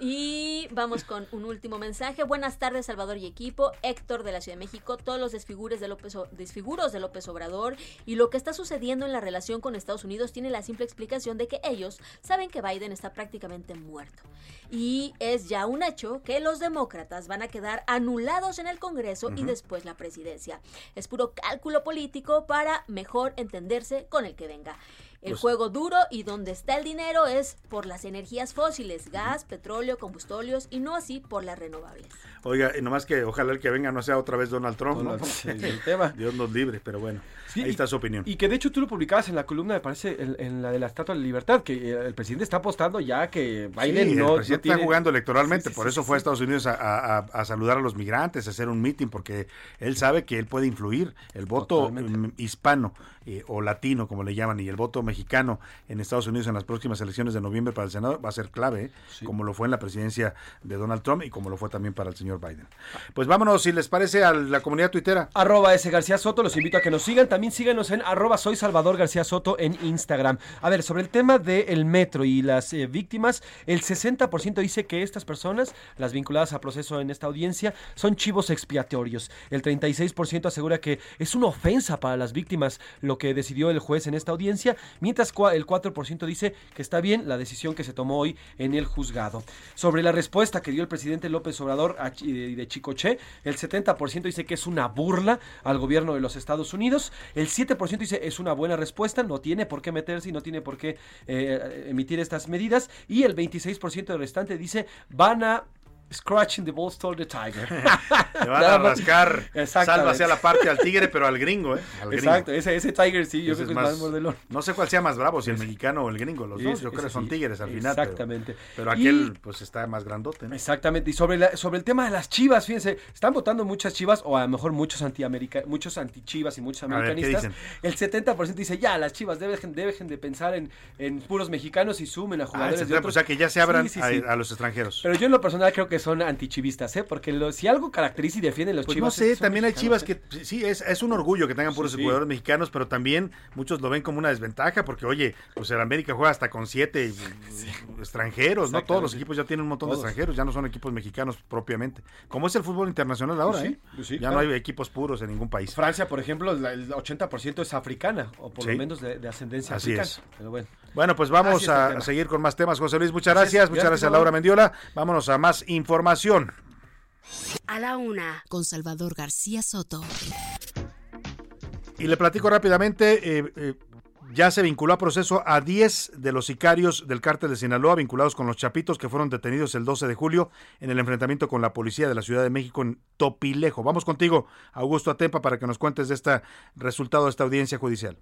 Y vamos con un último mensaje. Buenas tardes, Salvador y equipo. Héctor de la Ciudad de México, todos los desfigures de López, O- desfiguros de López Obrador y lo que está sucediendo en la relación con Estados Unidos tiene la simple explicación de que ellos saben que Biden está prácticamente muerto. Y es ya un hecho que los demócratas van a quedar anulados en el Congreso y después la presidencia. Es puro cálculo político para mejor entenderse con el que venga. El Pues- juego duro y donde está el dinero es por las energías fósiles, gas, petróleo, combustóleos y no así por las renovables. Oiga, y nomás que ojalá el que venga no sea otra vez Donald Trump, ¿no? Donald- sí, es el tema. Dios nos libre, pero bueno, Sí, ahí está su opinión. Y que de hecho tú lo publicabas en la columna, me parece, en, en la de la Estatua de la Libertad, que eh, el presidente está apostando ya que Biden Sí, no, el presidente no está jugando electoralmente, por eso fue a. Estados Unidos a, a- a- a saludar a los migrantes, a hacer un meeting, porque él sabe que él puede influir. El voto mm, hispano eh, o latino, como le llaman, y el voto mexicano en Estados Unidos en las próximas elecciones de noviembre para el Senado va a ser clave, ¿eh? como lo fue en la presidencia de Donald Trump y como lo fue también para el señor Biden. Pues vámonos, si les parece, a la comunidad tuitera. Arroba S García Soto, los invito a que nos sigan. También síganos en arroba soy Salvador García Soto en Instagram. A ver, sobre el tema del metro y las eh, víctimas, el 60% dice que estas personas, las vinculadas a proceso en esta audiencia, son chivos expiatorios. El 36% asegura que es una ofensa para las víctimas lo que decidió el juez en esta audiencia, mientras el 4% dice que está bien la decisión que se tomó hoy en el juzgado. Sobre la respuesta que dio el presidente López Obrador a Chi- de Chicoche, el 70% dice que es una burla al gobierno de los Estados Unidos, el 7% dice es una buena respuesta, no tiene por qué meterse y no tiene por qué eh, emitir estas medidas, y el 26% restante dice van a scratching the balls to the tiger. Le van a más. rascar, Exactamente. sálvase a la parte al tigre, pero al gringo, ¿eh? Al gringo. Exacto, ese, ese tiger sí, yo Ese creo que es es más más- mordelón. No sé cuál sea más bravo, si el mexicano o el gringo, los dos, Es- yo creo que son sí, tigres al final. exactamente. Pero, aquel, pues está más grandote, ¿no? Exactamente. Y sobre, la- sobre el tema de las chivas, fíjense, están votando muchas chivas, o a lo mejor muchos antiamerica, muchos antichivas y muchos ver, ¿qué americanistas. dicen? el 70% dice, ya, las chivas dejen, dejen de pensar en, en puros mexicanos y sumen a Ah, jugadores el de 70%, otros. o sea, que ya se abran Sí, sí, sí. A, a los extranjeros. Pero yo en lo personal creo que son antichivistas, ¿eh? Porque lo- si algo caracteriza y defiende los Pues chivas. no sé, es- también hay chivas ¿eh? que sí, es, es un orgullo que tengan puros sí. jugadores mexicanos, pero también muchos lo ven como una desventaja, porque oye, pues el América juega hasta con siete extranjeros, ¿no? Todos los equipos ya tienen un montón Todos. de extranjeros, ya no son equipos mexicanos propiamente. Como es el fútbol internacional ahora, ¿eh? pues ya claro. no hay equipos puros en ningún país. Francia, por ejemplo, la- el 80% es africana, o por lo menos de, de ascendencia Así africana. es. Pero bueno. Bueno, pues vamos a seguir con más temas, José Luis. Muchas gracias. Muchas Gracias, gracias a Laura. Mendiola. Vámonos a más información. A la una, con Salvador García Soto. Y le platico rápidamente, eh, eh, ya se vinculó a proceso a 10 de los sicarios del cártel de Sinaloa vinculados con los Chapitos que fueron detenidos el 12 de julio en el enfrentamiento con la policía de la Ciudad de México en Topilejo. Vamos contigo, Augusto Atempa, para que nos cuentes de este resultado de esta audiencia judicial.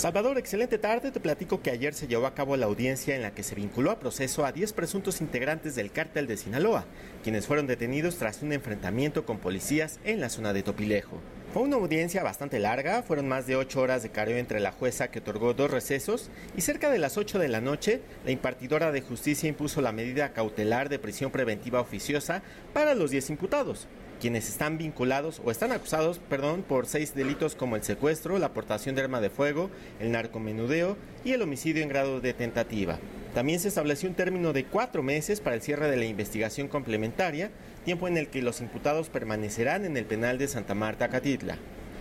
Salvador, excelente tarde. Te platico que ayer se llevó a cabo la audiencia en la que se vinculó a proceso a 10 presuntos integrantes del cártel de Sinaloa, quienes fueron detenidos tras un enfrentamiento con policías en la zona de Topilejo. Fue una audiencia bastante larga, fueron más de 8 horas de careo entre la jueza que otorgó dos recesos y cerca de las 8 de la noche, la impartidora de justicia impuso la medida cautelar de prisión preventiva oficiosa para los 10 imputados quienes están vinculados o están acusados, perdón, por seis delitos como el secuestro, la aportación de arma de fuego, el narcomenudeo y el homicidio en grado de tentativa. También se estableció un término de cuatro meses para el cierre de la investigación complementaria, tiempo en el que los imputados permanecerán en el penal de Santa Marta, Catitla.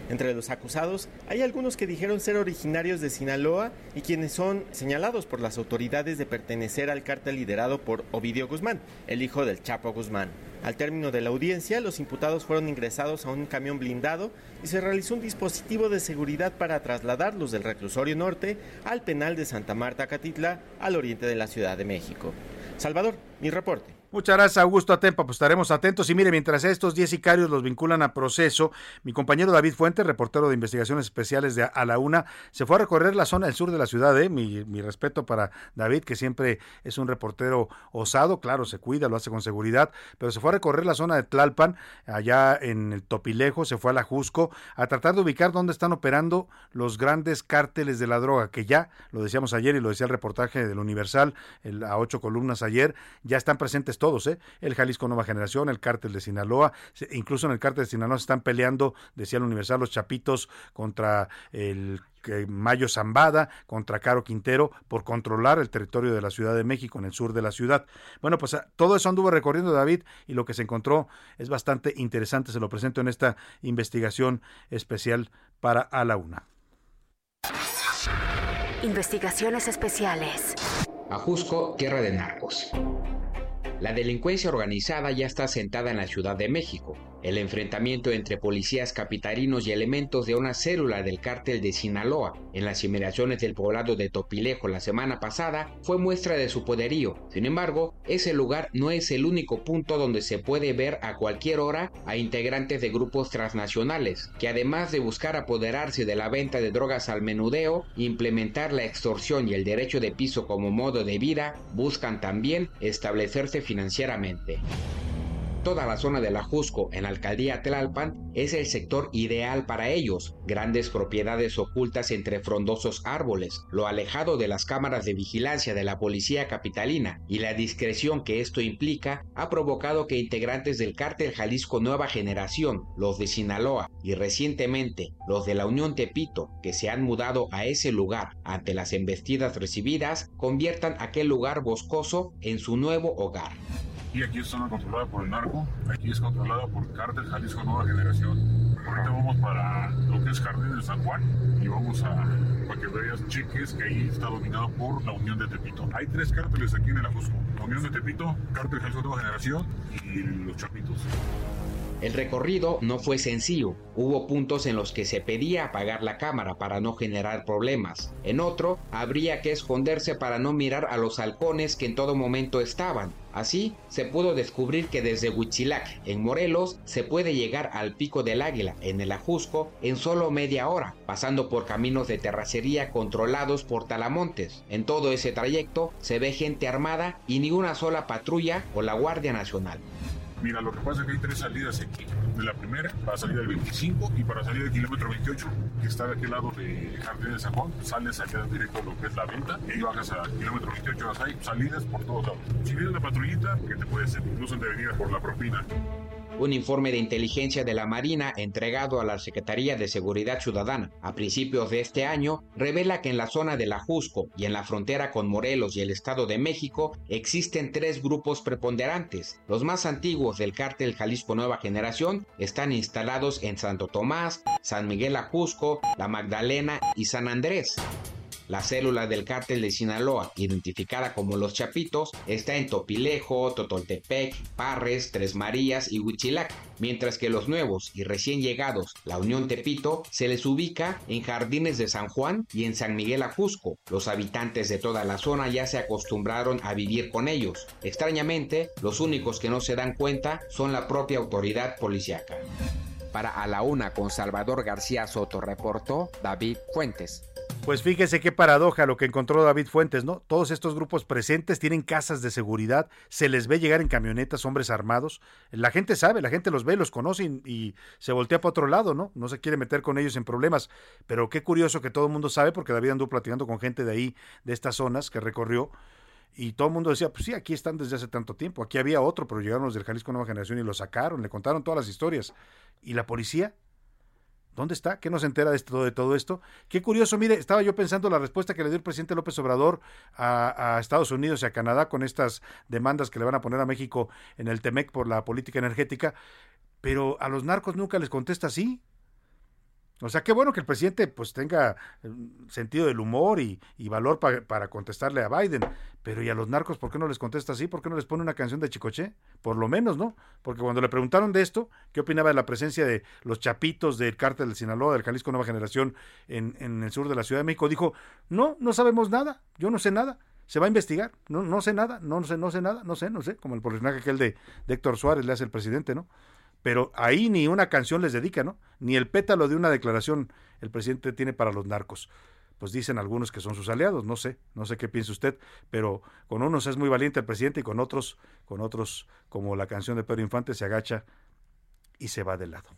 Entre los acusados hay algunos que dijeron ser originarios de Sinaloa y quienes son señalados por las autoridades de pertenecer al cártel liderado por Ovidio Guzmán, el hijo del Chapo Guzmán. Al término de la audiencia, los imputados fueron ingresados a un camión blindado y se realizó un dispositivo de seguridad para trasladarlos del reclusorio norte al penal de Santa Marta, Catitla, al oriente de la Ciudad de México. Salvador, mi reporte. Muchas gracias, Augusto Atempa. Pues estaremos atentos. Y mire, mientras estos 10 sicarios los vinculan a proceso, mi compañero David Fuentes, reportero de investigaciones especiales de A la Una, se fue a recorrer la zona del sur de la ciudad. ¿eh? Mi, mi respeto para David, que siempre es un reportero osado. Claro, se cuida, lo hace con seguridad. Pero se fue a recorrer la zona de Tlalpan, allá en el Topilejo, se fue a la Jusco, a tratar de ubicar dónde están operando los grandes cárteles de la droga, que ya, lo decíamos ayer y lo decía el reportaje del Universal, a ocho columnas ayer, ya están presentes todos, ¿eh? el Jalisco Nueva Generación, el cártel de Sinaloa, incluso en el cártel de Sinaloa se están peleando, decía el Universal, los chapitos contra el Mayo Zambada contra Caro Quintero por controlar el territorio de la Ciudad de México en el sur de la ciudad. Bueno, pues ah, todo eso anduvo recorriendo David y lo que se encontró es bastante interesante. Se lo presento en esta investigación especial para A la Una. Investigaciones especiales. Ajusco, tierra de narcos. La delincuencia organizada ya está sentada en la Ciudad de México. El enfrentamiento entre policías capitalinos y elementos de una célula del cártel de Sinaloa en las inmediaciones del poblado de Topilejo la semana pasada fue muestra de su poderío. Sin embargo, ese lugar no es el único punto donde se puede ver a cualquier hora a integrantes de grupos transnacionales, que además de buscar apoderarse de la venta de drogas al menudeo, implementar la extorsión y el derecho de piso como modo de vida, buscan también establecerse financieramente. Toda la zona de la Jusco en la alcaldía Tlalpan es el sector ideal para ellos. Grandes propiedades ocultas entre frondosos árboles, lo alejado de las cámaras de vigilancia de la policía capitalina y la discreción que esto implica ha provocado que integrantes del cártel Jalisco Nueva Generación, los de Sinaloa y recientemente los de la Unión Tepito, que se han mudado a ese lugar ante las embestidas recibidas, conviertan aquel lugar boscoso en su nuevo hogar. Y aquí es zona controlada por el narco, aquí es controlada por el cártel Jalisco Nueva Generación. Ahorita vamos para lo que es Jardín de San Juan y vamos a, para que veas Chiques, que ahí está dominado por la Unión de Tepito. Hay tres cárteles aquí en el Ajusco. La Unión de Tepito, Cártel Jalisco Nueva Generación y los Chapitos. El recorrido no fue sencillo. Hubo puntos en los que se pedía apagar la cámara para no generar problemas. En otro, habría que esconderse para no mirar a los halcones que en todo momento estaban. Así, se pudo descubrir que desde Huitzilac, en Morelos, se puede llegar al Pico del Águila, en el Ajusco, en solo media hora, pasando por caminos de terracería controlados por talamontes. En todo ese trayecto se ve gente armada y ni una sola patrulla o la Guardia Nacional. Mira, lo que pasa es que hay tres salidas aquí. De la primera, para salir del 25 y para salir del kilómetro 28, que está de aquel lado de Jardín de San Juan, sales allá directo a lo que es la venta y bajas al kilómetro 28, hay salidas por todos lados. Si viene una patrullita, que te puede ser incluso de venir por la propina. Un informe de inteligencia de la Marina entregado a la Secretaría de Seguridad Ciudadana a principios de este año revela que en la zona de la Jusco y en la frontera con Morelos y el Estado de México existen tres grupos preponderantes. Los más antiguos del cártel Jalisco Nueva Generación están instalados en Santo Tomás, San Miguel Ajusco, La Magdalena y San Andrés. La célula del cártel de Sinaloa, identificada como Los Chapitos, está en Topilejo, Totoltepec, Parres, Tres Marías y Huichilac, mientras que los nuevos y recién llegados, la Unión Tepito, se les ubica en Jardines de San Juan y en San Miguel Ajusco. Los habitantes de toda la zona ya se acostumbraron a vivir con ellos. Extrañamente, los únicos que no se dan cuenta son la propia autoridad policiaca. Para A la Una con Salvador García Soto reportó David Fuentes. Pues fíjese qué paradoja lo que encontró David Fuentes, ¿no? Todos estos grupos presentes tienen casas de seguridad, se les ve llegar en camionetas hombres armados, la gente sabe, la gente los ve, los conoce y, se voltea para otro lado, ¿no? No se quiere meter con ellos en problemas, pero qué curioso que todo el mundo sabe, porque David anduvo platicando con gente de ahí, de estas zonas que recorrió, y todo el mundo decía, pues sí, aquí están desde hace tanto tiempo, aquí había otro, pero llegaron los del Jalisco Nueva Generación y lo sacaron, le contaron todas las historias. ¿Y la policía? ¿Dónde está? ¿Qué nos entera de, todo esto? Qué curioso, mire, estaba yo pensando la respuesta que le dio el presidente López Obrador a, a, Estados Unidos y a Canadá con estas demandas que le van a poner a México en el TEMEC por la política energética, pero a los narcos nunca les contesta así. O sea, qué bueno que el presidente pues tenga sentido del humor y, valor pa, para contestarle a Biden, pero ¿y a los narcos por qué no les contesta así? ¿Por qué no les pone una canción de Chicoche? Por lo menos, ¿no? Porque cuando le preguntaron de esto, ¿qué opinaba de la presencia de los chapitos del cártel del Sinaloa, del Jalisco Nueva Generación en, en el sur de la Ciudad de México? Dijo, no, no sabemos nada, yo no sé nada. se va a investigar. No, no sé nada, no sé, no sé nada, no sé, no sé, como el personaje aquel de, de Héctor Suárez le hace el presidente, ¿no? Pero ahí ni una canción les dedica, ¿no? Ni el pétalo de una declaración el presidente tiene para los narcos. Pues dicen algunos que son sus aliados, no sé, no sé qué piensa usted, pero con unos es muy valiente el presidente y con otros, con otros, como la canción de Pedro Infante, se agacha y se va de lado.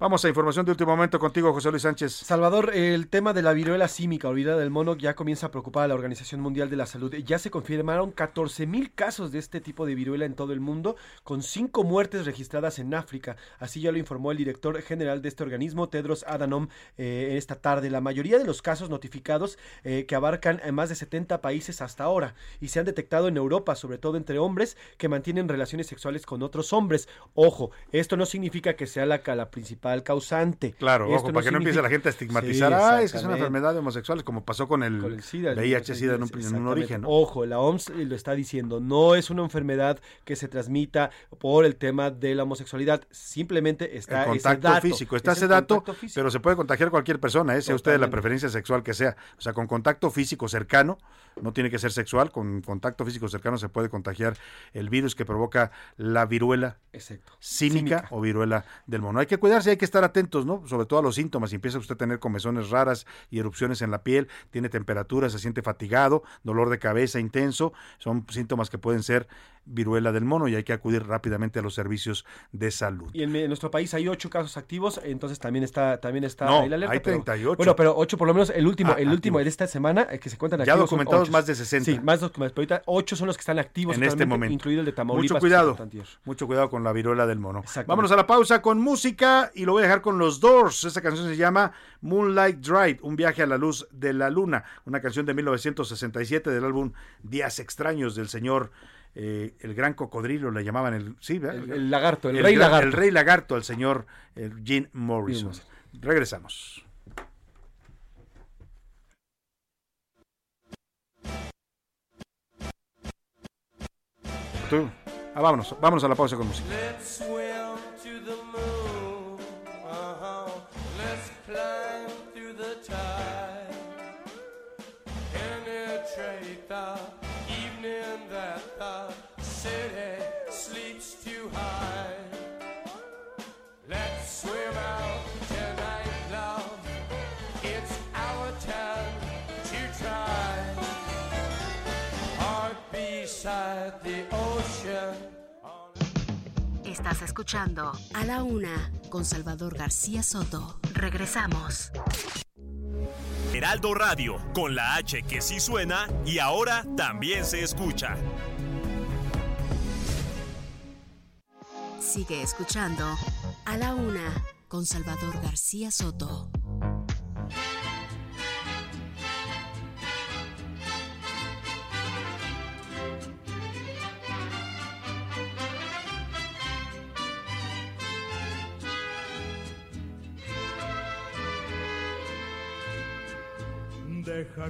Vamos a información de último momento contigo, José Luis Sánchez. Salvador, el tema de la viruela símica o viruela del mono ya comienza a preocupar a la Organización Mundial de la Salud. Ya se confirmaron 14 mil casos de este tipo de viruela en todo el mundo, con cinco muertes registradas en África. Así ya lo informó el director general de este organismo, Tedros Adhanom, eh, esta tarde. La mayoría de los casos notificados eh, que abarcan en más de 70 países hasta ahora y se han detectado en Europa, sobre todo entre hombres que mantienen relaciones sexuales con otros hombres. Ojo, esto no significa que sea la, la principal causante. Claro, ojo, para que no empiece la gente a estigmatizar, Sí, ah, es que es una enfermedad de homosexuales, como pasó con el, Con el SIDA, el- VIH-Sida en un, en un origen. ¿no? Ojo, la OMS lo está diciendo, no es una enfermedad que se transmita por el tema de la homosexualidad, simplemente está el contacto ese dato, físico. Está es ese dato, físico. pero se puede contagiar cualquier persona, ¿eh? sea usted de la preferencia sexual que sea. O sea, con contacto físico cercano, no tiene que ser sexual, con contacto físico cercano se puede contagiar el virus que provoca la viruela Exacto. cínica, o viruela del mono. Hay que cuidarse, hay que estar atentos, ¿no? Sobre todo a los síntomas. Si empieza usted a tener comezones raras y erupciones en la piel, tiene temperatura, se siente fatigado, dolor de cabeza intenso, son síntomas que pueden ser viruela del mono y hay que acudir rápidamente a los servicios de salud. Y en, en nuestro país hay ocho casos activos, entonces también está también está No, ahí la alerta, hay pero- 38. bueno, pero ocho por lo menos el último, Ah, el último activos. de esta semana eh, que se cuentan Ya activos son documentados más de 60. Sí, más documentados, pero ahorita ocho son los que están activos en este momento. incluido el de Tamaulipas. Mucho cuidado, mucho cuidado con la viruela del mono. Vámonos a la pausa con música y lo voy a dejar con los Doors. Esta canción se llama Moonlight Drive, un viaje a la luz de la luna, una canción de 1967 del álbum Días extraños del señor eh, el gran cocodrilo le llamaban el sí. El- el lagarto, el rey gran- lagarto. el rey lagarto, el señor eh, Jim Morrison. Morrison. Regresamos. Tú. Ah, vámonos, vámonos a la pausa con música. Estás escuchando A la Una con Salvador García Soto. Regresamos. Heraldo Radio, con la H que sí suena y ahora también se escucha. Sigue escuchando A la Una con Salvador García Soto.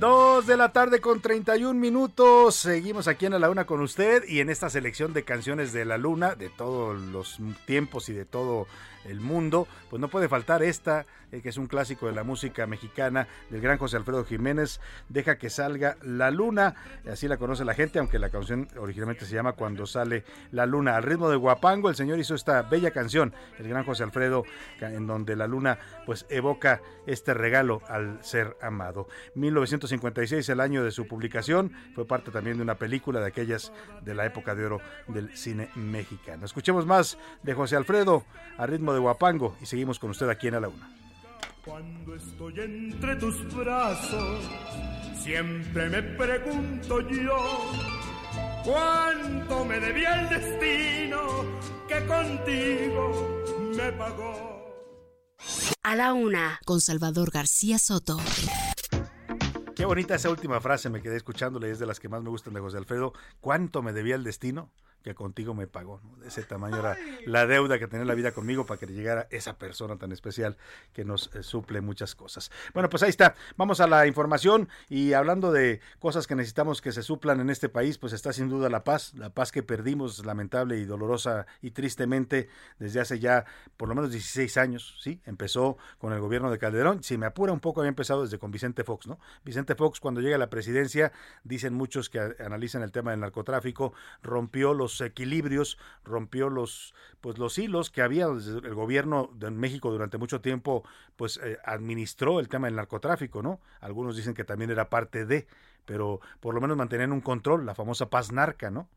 Dos de la tarde con 31 minutos. Seguimos aquí en la Una con usted y en esta selección de canciones de la Luna, de todos los tiempos y de todo el mundo, pues no puede faltar esta, eh, que es un clásico de la música mexicana del gran José Alfredo Jiménez, Deja que salga la luna, así la conoce la gente, aunque la canción originalmente se llama Cuando sale la luna. Al ritmo de Guapango, el señor hizo esta bella canción, el gran José Alfredo, en donde la luna pues evoca este regalo al ser amado. 1956 1996, el año de su publicación. Fue parte también de una película de aquellas de la época de oro del cine mexicano. Escuchemos más de José Alfredo a ritmo de Guapango y seguimos con usted aquí en A la Una. Cuando estoy entre tus brazos, siempre me pregunto yo, ¿cuánto me debía el destino que contigo me pagó? A la una, con Salvador García Soto. Qué bonita esa última frase, me quedé escuchándole, es de las que más me gustan de José Alfredo. ¿Cuánto me debía el destino? Que contigo me pagó. De ese tamaño era la deuda que tenía la vida conmigo para que le llegara esa persona tan especial que nos eh, suple muchas cosas. Bueno, pues ahí está. Vamos a la información y hablando de cosas que necesitamos que se suplan en este país, pues está sin duda la paz, la paz que perdimos lamentable y dolorosa y tristemente desde hace ya por lo menos 16 años, ¿sí? Empezó con el gobierno de Calderón. Si me apura un poco, había empezado desde con Vicente Fox, ¿no? Vicente Fox cuando llega a la presidencia, dicen muchos que analizan el tema del narcotráfico, rompió los equilibrios, rompió los pues los hilos que había el gobierno de México durante mucho tiempo pues eh, administró el tema del narcotráfico, ¿no? Algunos dicen que también era parte de, pero por lo menos mantenían un control, la famosa paz narca, ¿no?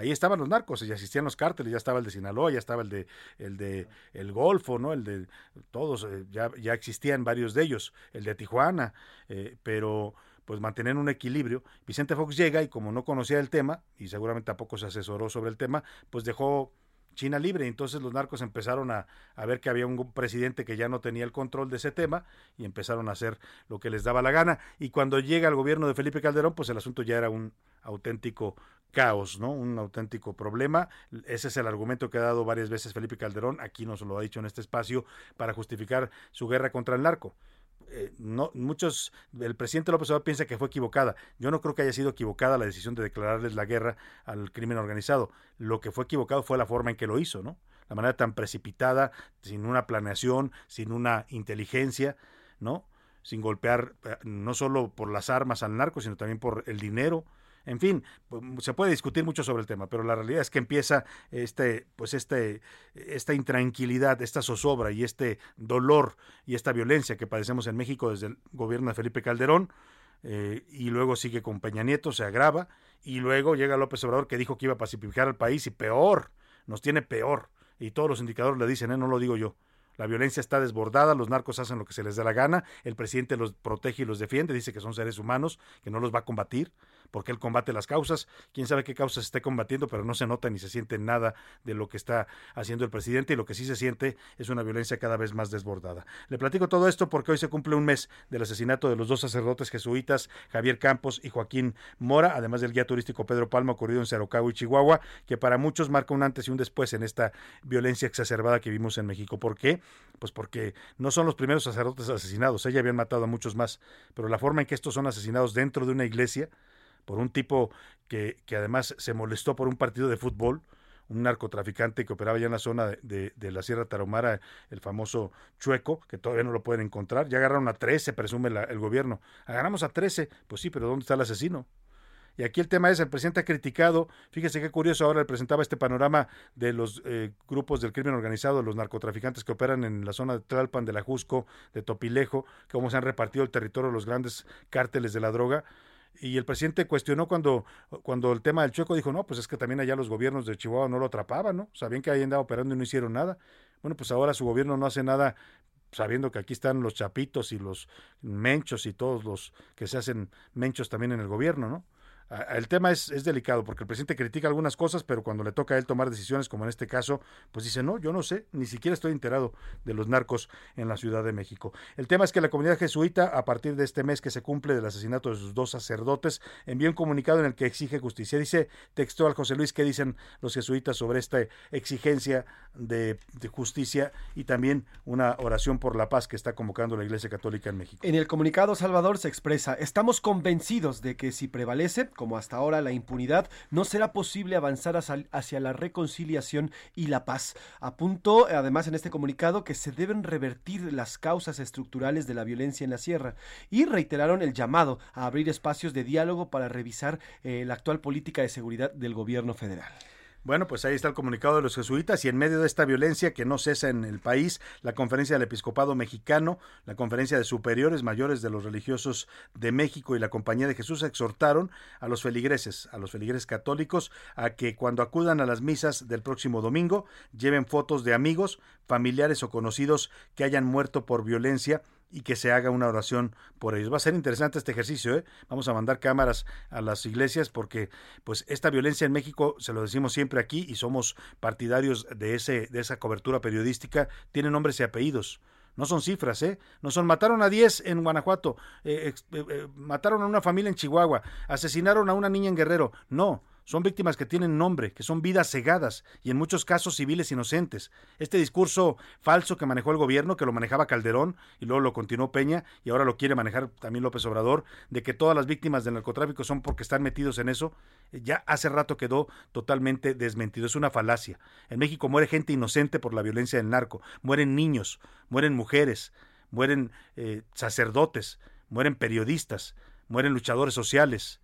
ahí estaban los narcos, ya existían los cárteles, ya estaba el de Sinaloa, ya estaba el de el de el Golfo, ¿no? El de todos, eh, ya, ya existían varios de ellos, el de Tijuana, eh, pero pues mantener un equilibrio. Vicente Fox llega y como no conocía el tema, y seguramente tampoco se asesoró sobre el tema, pues dejó China libre. Entonces los narcos empezaron a, a, ver que había un presidente que ya no tenía el control de ese tema y empezaron a hacer lo que les daba la gana. Y cuando llega el gobierno de Felipe Calderón, pues el asunto ya era un auténtico caos, ¿no? Un auténtico problema. Ese es el argumento que ha dado varias veces Felipe Calderón, aquí nos lo ha dicho en este espacio, para justificar su guerra contra el narco. Eh, no, muchos, el presidente López Obrador piensa que fue equivocada. Yo no creo que haya sido equivocada la decisión de declararles la guerra al crimen organizado. Lo que fue equivocado fue la forma en que lo hizo, ¿no? La manera tan precipitada, sin una planeación, sin una inteligencia, ¿no? Sin golpear eh, no solo por las armas al narco, sino también por el dinero, en fin, pues, se puede discutir mucho sobre el tema, pero la realidad es que empieza este, pues este, esta intranquilidad, esta zozobra y este dolor y esta violencia que padecemos en México desde el gobierno de Felipe Calderón, eh, y luego sigue con Peña Nieto, se agrava, y luego llega López Obrador que dijo que iba a pacificar al país y peor, nos tiene peor, y todos los indicadores le dicen, eh, no lo digo yo. La violencia está desbordada, los narcos hacen lo que se les da la gana, el presidente los protege y los defiende, dice que son seres humanos, que no los va a combatir porque él combate las causas, quién sabe qué causas esté combatiendo, pero no se nota ni se siente nada de lo que está haciendo el presidente y lo que sí se siente es una violencia cada vez más desbordada. Le platico todo esto porque hoy se cumple un mes del asesinato de los dos sacerdotes jesuitas, Javier Campos y Joaquín Mora, además del guía turístico Pedro Palma ocurrido en Cerocagua y Chihuahua, que para muchos marca un antes y un después en esta violencia exacerbada que vimos en México. ¿Por qué? Pues porque no son los primeros sacerdotes asesinados, ella habían matado a muchos más, pero la forma en que estos son asesinados dentro de una iglesia, por un tipo que, que además se molestó por un partido de fútbol, un narcotraficante que operaba ya en la zona de, de, la Sierra Tarahumara, el famoso Chueco, que todavía no lo pueden encontrar. Ya agarraron a 13, presume el gobierno. Agarramos a 13, pues sí, pero ¿dónde está el asesino? Y aquí el tema es, el presidente ha criticado, fíjese qué curioso, ahora le presentaba este panorama de los eh, grupos del crimen organizado, los narcotraficantes que operan en la zona de Tlalpan, de la Jusco, de Topilejo, cómo se han repartido el territorio de los grandes cárteles de la droga y el presidente cuestionó cuando, cuando el tema del Chueco dijo, no, pues es que también allá los gobiernos de Chihuahua no lo atrapaban, ¿no? Sabían que ahí andaba operando y no hicieron nada. Bueno, pues ahora su gobierno no hace nada sabiendo que aquí están los chapitos y los menchos y todos los que se hacen menchos también en el gobierno, ¿no? El tema es, delicado porque el presidente critica algunas cosas, pero cuando le toca a él tomar decisiones, como en este caso, pues dice, no, yo no sé, ni siquiera estoy enterado de los narcos en la Ciudad de México. El tema es que la comunidad jesuita, a partir de este mes que se cumple del asesinato de sus dos sacerdotes, envió un comunicado en el que exige justicia. Dice textual José Luis, ¿qué dicen los jesuitas sobre esta exigencia de justicia y también una oración por la paz que está convocando la Iglesia Católica en México? En el comunicado, Salvador se expresa, estamos convencidos de que si prevalece, como hasta ahora la impunidad, no será posible avanzar hacia la reconciliación y la paz. Apuntó además en este comunicado que se deben revertir las causas estructurales de la violencia en la sierra y reiteraron el llamado a abrir espacios de diálogo para revisar eh, la actual política de seguridad del gobierno federal. Bueno, pues ahí está el comunicado de los jesuitas y en medio de esta violencia que no cesa en el país, la conferencia del episcopado mexicano, la conferencia de superiores mayores de los religiosos de México y la Compañía de Jesús exhortaron a los feligreses, a los feligreses católicos, a que cuando acudan a las misas del próximo domingo lleven fotos de amigos, familiares o conocidos que hayan muerto por violencia y que se haga una oración por ellos. Va a ser interesante este ejercicio, ¿eh? Vamos a mandar cámaras a las iglesias porque pues esta violencia en México, se lo decimos siempre aquí y somos partidarios de ese de esa cobertura periodística, tiene nombres y apellidos. No son cifras, ¿eh? No son, mataron a 10 en Guanajuato, eh, eh, eh, mataron a una familia en Chihuahua, asesinaron a una niña en Guerrero. No, son víctimas que tienen nombre, que son vidas cegadas y en muchos casos civiles inocentes. Este discurso falso que manejó el gobierno, que lo manejaba Calderón y luego lo continuó Peña y ahora lo quiere manejar también López Obrador, de que todas las víctimas del narcotráfico son porque están metidos en eso, ya hace rato quedó totalmente desmentido. Es una falacia. En México muere gente inocente por la violencia del narco, mueren niños, mueren mujeres, mueren eh, sacerdotes, mueren periodistas, mueren luchadores sociales,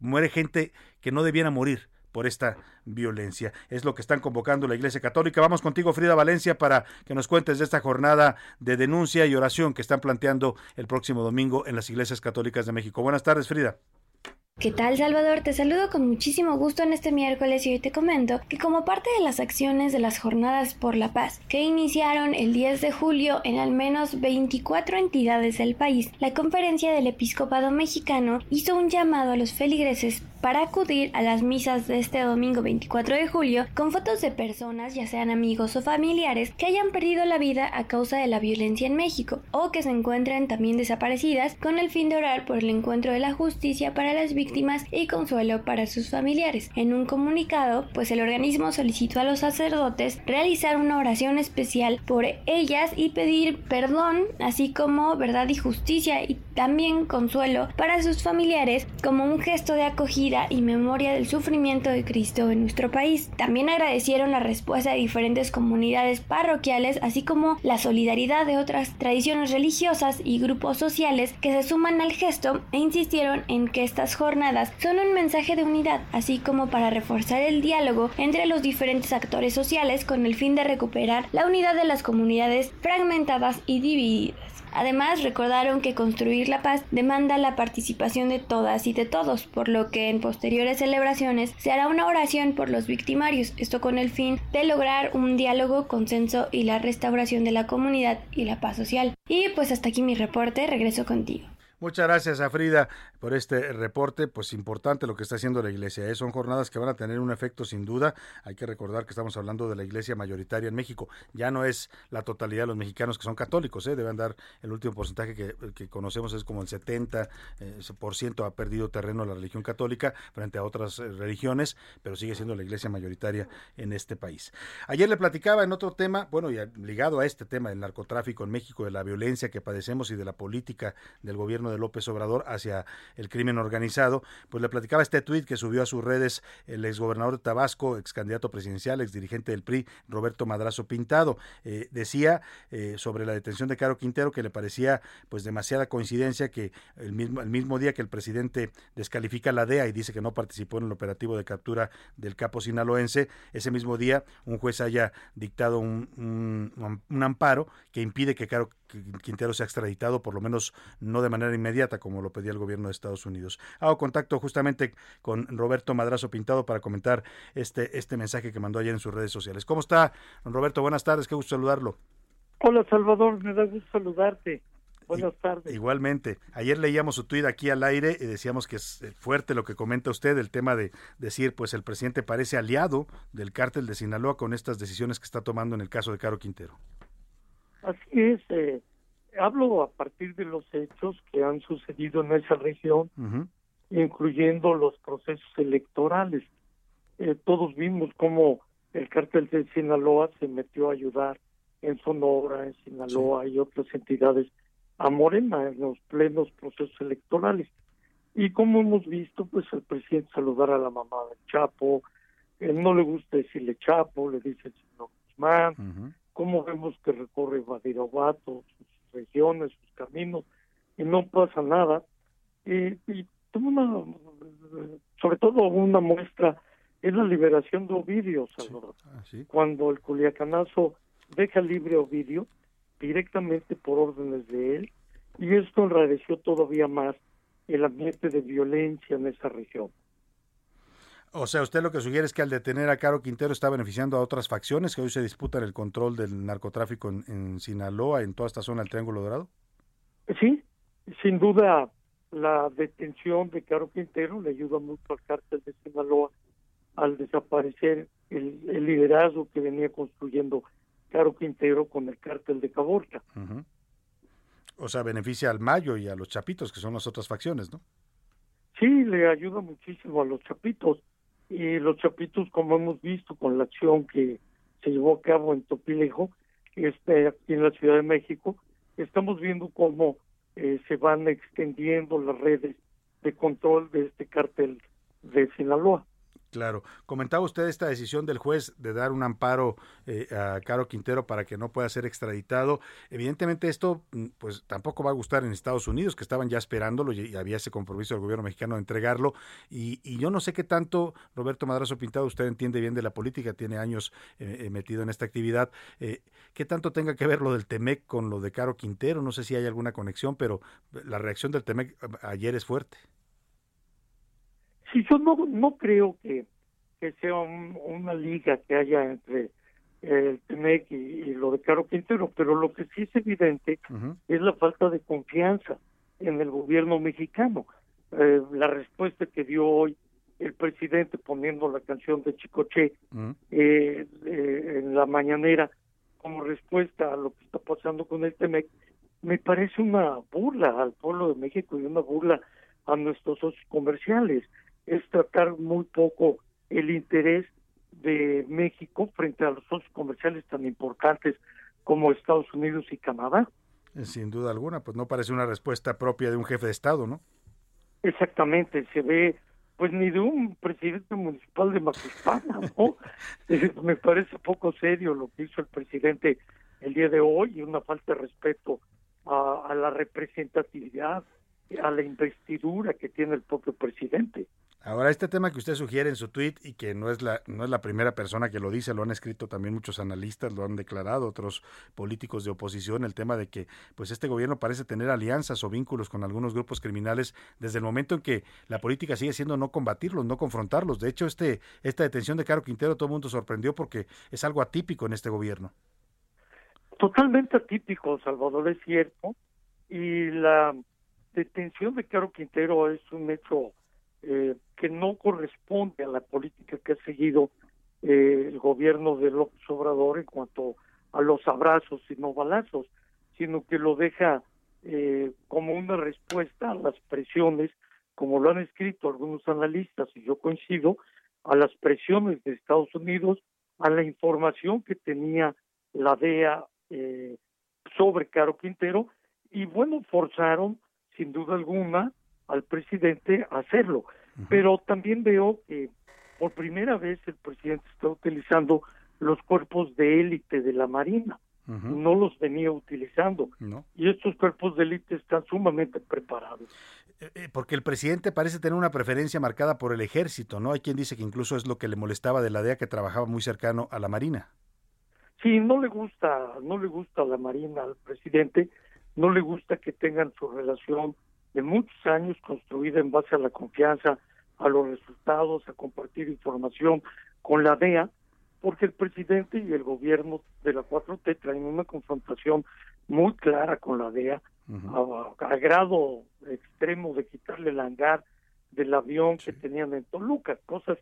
muere gente que no debiera morir por esta violencia. Es lo que están convocando la Iglesia Católica. Vamos contigo, Frida Valencia, para que nos cuentes de esta jornada de denuncia y oración que están planteando el próximo domingo en las iglesias católicas de México. Buenas tardes, Frida. ¿Qué tal Salvador? Te saludo con muchísimo gusto en este miércoles y hoy te comento que como parte de las acciones de las Jornadas por la Paz que iniciaron el 10 de julio en al menos 24 entidades del país, la Conferencia del Episcopado Mexicano hizo un llamado a los feligreses para acudir a las misas de este domingo 24 de julio con fotos de personas, ya sean amigos o familiares, que hayan perdido la vida a causa de la violencia en México o que se encuentren también desaparecidas con el fin de orar por el encuentro de la justicia para las víctimas y consuelo para sus familiares. En un comunicado, pues el organismo solicitó a los sacerdotes realizar una oración especial por ellas y pedir perdón, así como verdad y justicia y también consuelo para sus familiares como un gesto de acogida y memoria del sufrimiento de Cristo en nuestro país. También agradecieron la respuesta de diferentes comunidades parroquiales, así como la solidaridad de otras tradiciones religiosas y grupos sociales que se suman al gesto e insistieron en que estas jornadas son un mensaje de unidad, así como para reforzar el diálogo entre los diferentes actores sociales con el fin de recuperar la unidad de las comunidades fragmentadas y divididas. Además, recordaron que construir la paz demanda la participación de todas y de todos, por lo que en posteriores celebraciones se hará una oración por los victimarios, esto con el fin de lograr un diálogo, consenso y la restauración de la comunidad y la paz social. Y pues hasta aquí mi reporte, regreso contigo. Muchas gracias a Frida por este reporte, pues importante lo que está haciendo la iglesia. ¿eh? Son jornadas que van a tener un efecto sin duda. Hay que recordar que estamos hablando de la iglesia mayoritaria en México. Ya no es la totalidad de los mexicanos que son católicos, ¿eh? deben dar el último porcentaje que, conocemos es como el 70% eh, por ciento ha perdido terreno la religión católica frente a otras eh, religiones, pero sigue siendo la iglesia mayoritaria en este país. Ayer le platicaba en otro tema, bueno, y ligado a este tema del narcotráfico en México, de la violencia que padecemos y de la política del gobierno de López Obrador hacia el crimen organizado, pues le platicaba este tuit que subió a sus redes el exgobernador de Tabasco, ex candidato presidencial, ex dirigente del PRI, Roberto Madrazo Pintado. Eh, decía eh, sobre la detención de Caro Quintero que le parecía pues demasiada coincidencia que el mismo, el mismo día que el presidente descalifica la DEA y dice que no participó en el operativo de captura del capo sinaloense, ese mismo día un juez haya dictado un, un, un amparo que impide que Caro Quintero sea extraditado, por lo menos no de manera inmediata, como lo pedía el gobierno de Estados Unidos. Hago contacto justamente con Roberto Madrazo Pintado para comentar este, este mensaje que mandó ayer en sus redes sociales. ¿Cómo está, don Roberto? Buenas tardes, qué gusto saludarlo. Hola, Salvador, me da gusto saludarte. Buenas tardes. Igualmente. Ayer leíamos su tuit aquí al aire y decíamos que es eh, fuerte lo que comenta usted, el tema de decir, pues el presidente parece aliado del cártel de Sinaloa con estas decisiones que está tomando en el caso de Caro Quintero. Así es, eh, hablo a partir de los hechos que han sucedido en esa región, incluyendo los procesos electorales. Eh, todos vimos cómo el cártel de Sinaloa se metió a ayudar en Sonora, en Sinaloa y otras entidades a Morena en los plenos procesos electorales. Y como hemos visto, pues el presidente saludar a la mamá del Chapo, él no le gusta decirle Chapo, le dice el señor Guzmán, cómo vemos que recorre Badiraguato, sus regiones, sus caminos, y no pasa nada. Y, y una, sobre todo una muestra es la liberación de Ovidio, Salvador. Ah, sí. Cuando el Culiacanazo deja libre a Ovidio, directamente por órdenes de él, y esto enrareció todavía más el ambiente de violencia en esa región. O sea, usted lo que sugiere es que al detener a Caro Quintero está beneficiando a otras facciones que hoy se disputan el control del narcotráfico en, en Sinaloa, en toda esta zona del Triángulo Dorado. Sí, sin duda la detención de Caro Quintero le ayuda mucho al cártel de Sinaloa al desaparecer el, el liderazgo que venía construyendo Caro Quintero con el cártel de Caborca. O sea, beneficia al Mayo y a los Chapitos, que son las otras facciones, ¿no? Sí, le ayuda muchísimo a los chapitos. Y los chapitos, como hemos visto con la acción que se llevó a cabo en Topilejo, este, aquí en la Ciudad de México, estamos viendo cómo eh, se van extendiendo las redes de control de este cártel de Sinaloa. Claro. Comentaba usted esta decisión del juez de dar un amparo eh, a Caro Quintero para que no pueda ser extraditado. Evidentemente esto mm, pues tampoco va a gustar en Estados Unidos, que estaban ya esperándolo y, había ese compromiso del gobierno mexicano de entregarlo. Y, y yo no sé qué tanto, Roberto Madrazo Pintado, usted entiende bien de la política, tiene años eh, eh, metido en esta actividad. Eh, ¿Qué tanto tenga que ver lo del Temec con lo de Caro Quintero? No sé si hay alguna conexión, pero la reacción del Temec a- ayer es fuerte. Sí, yo no, no creo que, que sea un- una liga que haya entre el TEMEC y, y lo de Caro Quintero, pero lo que sí es evidente es la falta de confianza en el gobierno mexicano. Eh, la respuesta que dio hoy el presidente poniendo la canción de Chicoche eh, eh, en la mañanera como respuesta a lo que está pasando con el TEMEC, me parece una burla al pueblo de México y una burla a nuestros socios comerciales. Es tratar muy poco el interés de México frente a los socios comerciales tan importantes como Estados Unidos y Canadá. Eh, Sin duda alguna, pues no parece una respuesta propia de un jefe de Estado, ¿no? Exactamente, se ve pues ni de un presidente municipal de Macuspana, ¿no? Me parece poco serio lo que hizo el presidente el día de hoy y una falta de respeto a, a la representatividad, a la investidura que tiene el propio presidente. Ahora, este tema que usted sugiere en su tweet y que no es la no es la primera persona que lo dice, lo han escrito también muchos analistas, lo han declarado otros políticos de oposición, el tema de que pues este gobierno parece tener alianzas o vínculos con algunos grupos criminales desde el momento en que la política sigue siendo no combatirlos, no confrontarlos. De hecho, este esta detención de Caro Quintero todo el mundo sorprendió porque es algo atípico en este gobierno. Totalmente atípico, Salvador, es cierto, y la detención de Caro Quintero es un hecho eh, que no corresponde a la política que ha seguido eh, el gobierno de López Obrador en cuanto a los abrazos y no balazos, sino que lo deja eh, como una respuesta a las presiones, como lo han escrito algunos analistas, y yo coincido, a las presiones de Estados Unidos, a la información que tenía la DEA eh, sobre Caro Quintero, y bueno, forzaron sin duda alguna al presidente hacerlo. Pero también veo que por primera vez el presidente está utilizando los cuerpos de élite de la Marina. No los venía utilizando. No. Y estos cuerpos de élite están sumamente preparados. Eh, Porque el presidente parece tener una preferencia marcada por el ejército, ¿no? Hay quien dice que incluso es lo que le molestaba de la DEA que trabajaba muy cercano a la Marina. Sí, no le gusta, no le gusta la Marina al presidente, no le gusta que tengan su relación de muchos años construida en base a la confianza, a los resultados, a compartir información con la DEA, porque el presidente y el gobierno de la 4T traen una confrontación muy clara con la DEA, a, a grado extremo de quitarle el hangar del avión que tenían en Toluca, cosas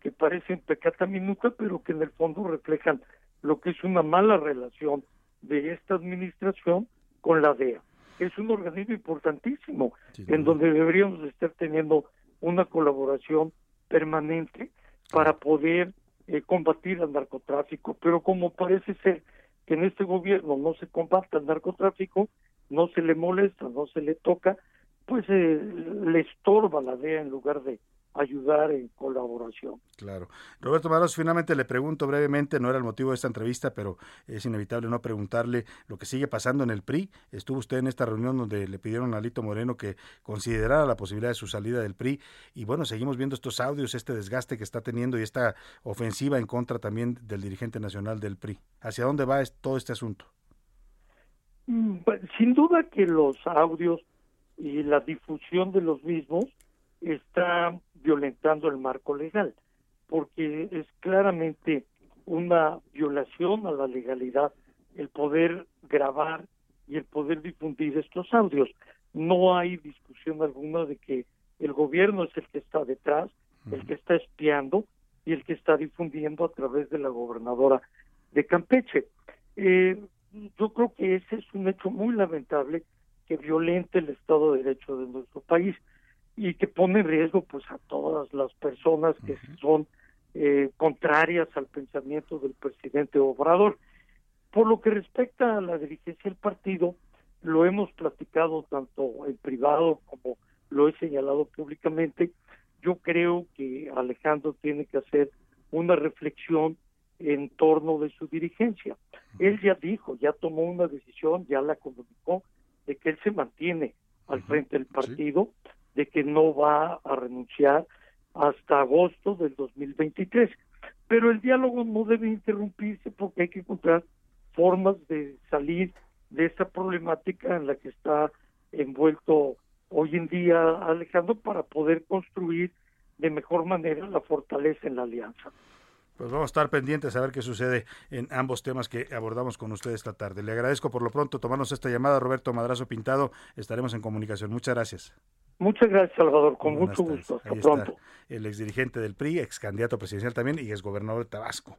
que parecen pecata minuta, pero que en el fondo reflejan lo que es una mala relación de esta administración con la DEA. Es un organismo importantísimo en donde deberíamos estar teniendo una colaboración permanente para poder eh, combatir al narcotráfico, pero como parece ser que en este gobierno no se combate al narcotráfico, no se le molesta, no se le toca, pues eh, le estorba la DEA en lugar de ayudar en colaboración. Claro. Roberto Madrazo, finalmente le pregunto brevemente, no era el motivo de esta entrevista, pero es inevitable no preguntarle lo que sigue pasando en el PRI. Estuvo usted en esta reunión donde le pidieron a Lito Moreno que considerara la posibilidad de su salida del PRI y bueno, seguimos viendo estos audios, este desgaste que está teniendo y esta ofensiva en contra también del dirigente nacional del PRI. ¿Hacia dónde va todo este asunto? Mm, pues, sin duda que los audios y la difusión de los mismos está violentando el marco legal, porque es claramente una violación a la legalidad el poder grabar y el poder difundir estos audios. No hay discusión alguna de que el gobierno es el que está detrás, el que está espiando y el que está difundiendo a través de la gobernadora de Campeche. Eh, yo creo que ese es un hecho muy lamentable que violente el Estado de Derecho de nuestro país y que pone en riesgo pues a todas las personas que son eh, contrarias al pensamiento del presidente Obrador. Por lo que respecta a la dirigencia del partido, lo hemos platicado tanto en privado como lo he señalado públicamente. Yo creo que Alejandro tiene que hacer una reflexión en torno de su dirigencia. Él ya dijo, ya tomó una decisión, ya la comunicó, de que él se mantiene al frente del partido, de que no va a renunciar hasta agosto del 2023. Pero el diálogo no debe interrumpirse porque hay que encontrar formas de salir de esa problemática en la que está envuelto hoy en día Alejandro para poder construir de mejor manera la fortaleza en la alianza. Pues vamos a estar pendientes a ver qué sucede en ambos temas que abordamos con usted esta tarde. Le agradezco por lo pronto tomarnos esta llamada, Roberto Madrazo Pintado. Estaremos en comunicación. Muchas gracias. Muchas gracias, Salvador. Con mucho gusto. Hasta pronto. el exdirigente del PRI, ex candidato presidencial también y ex gobernador de Tabasco.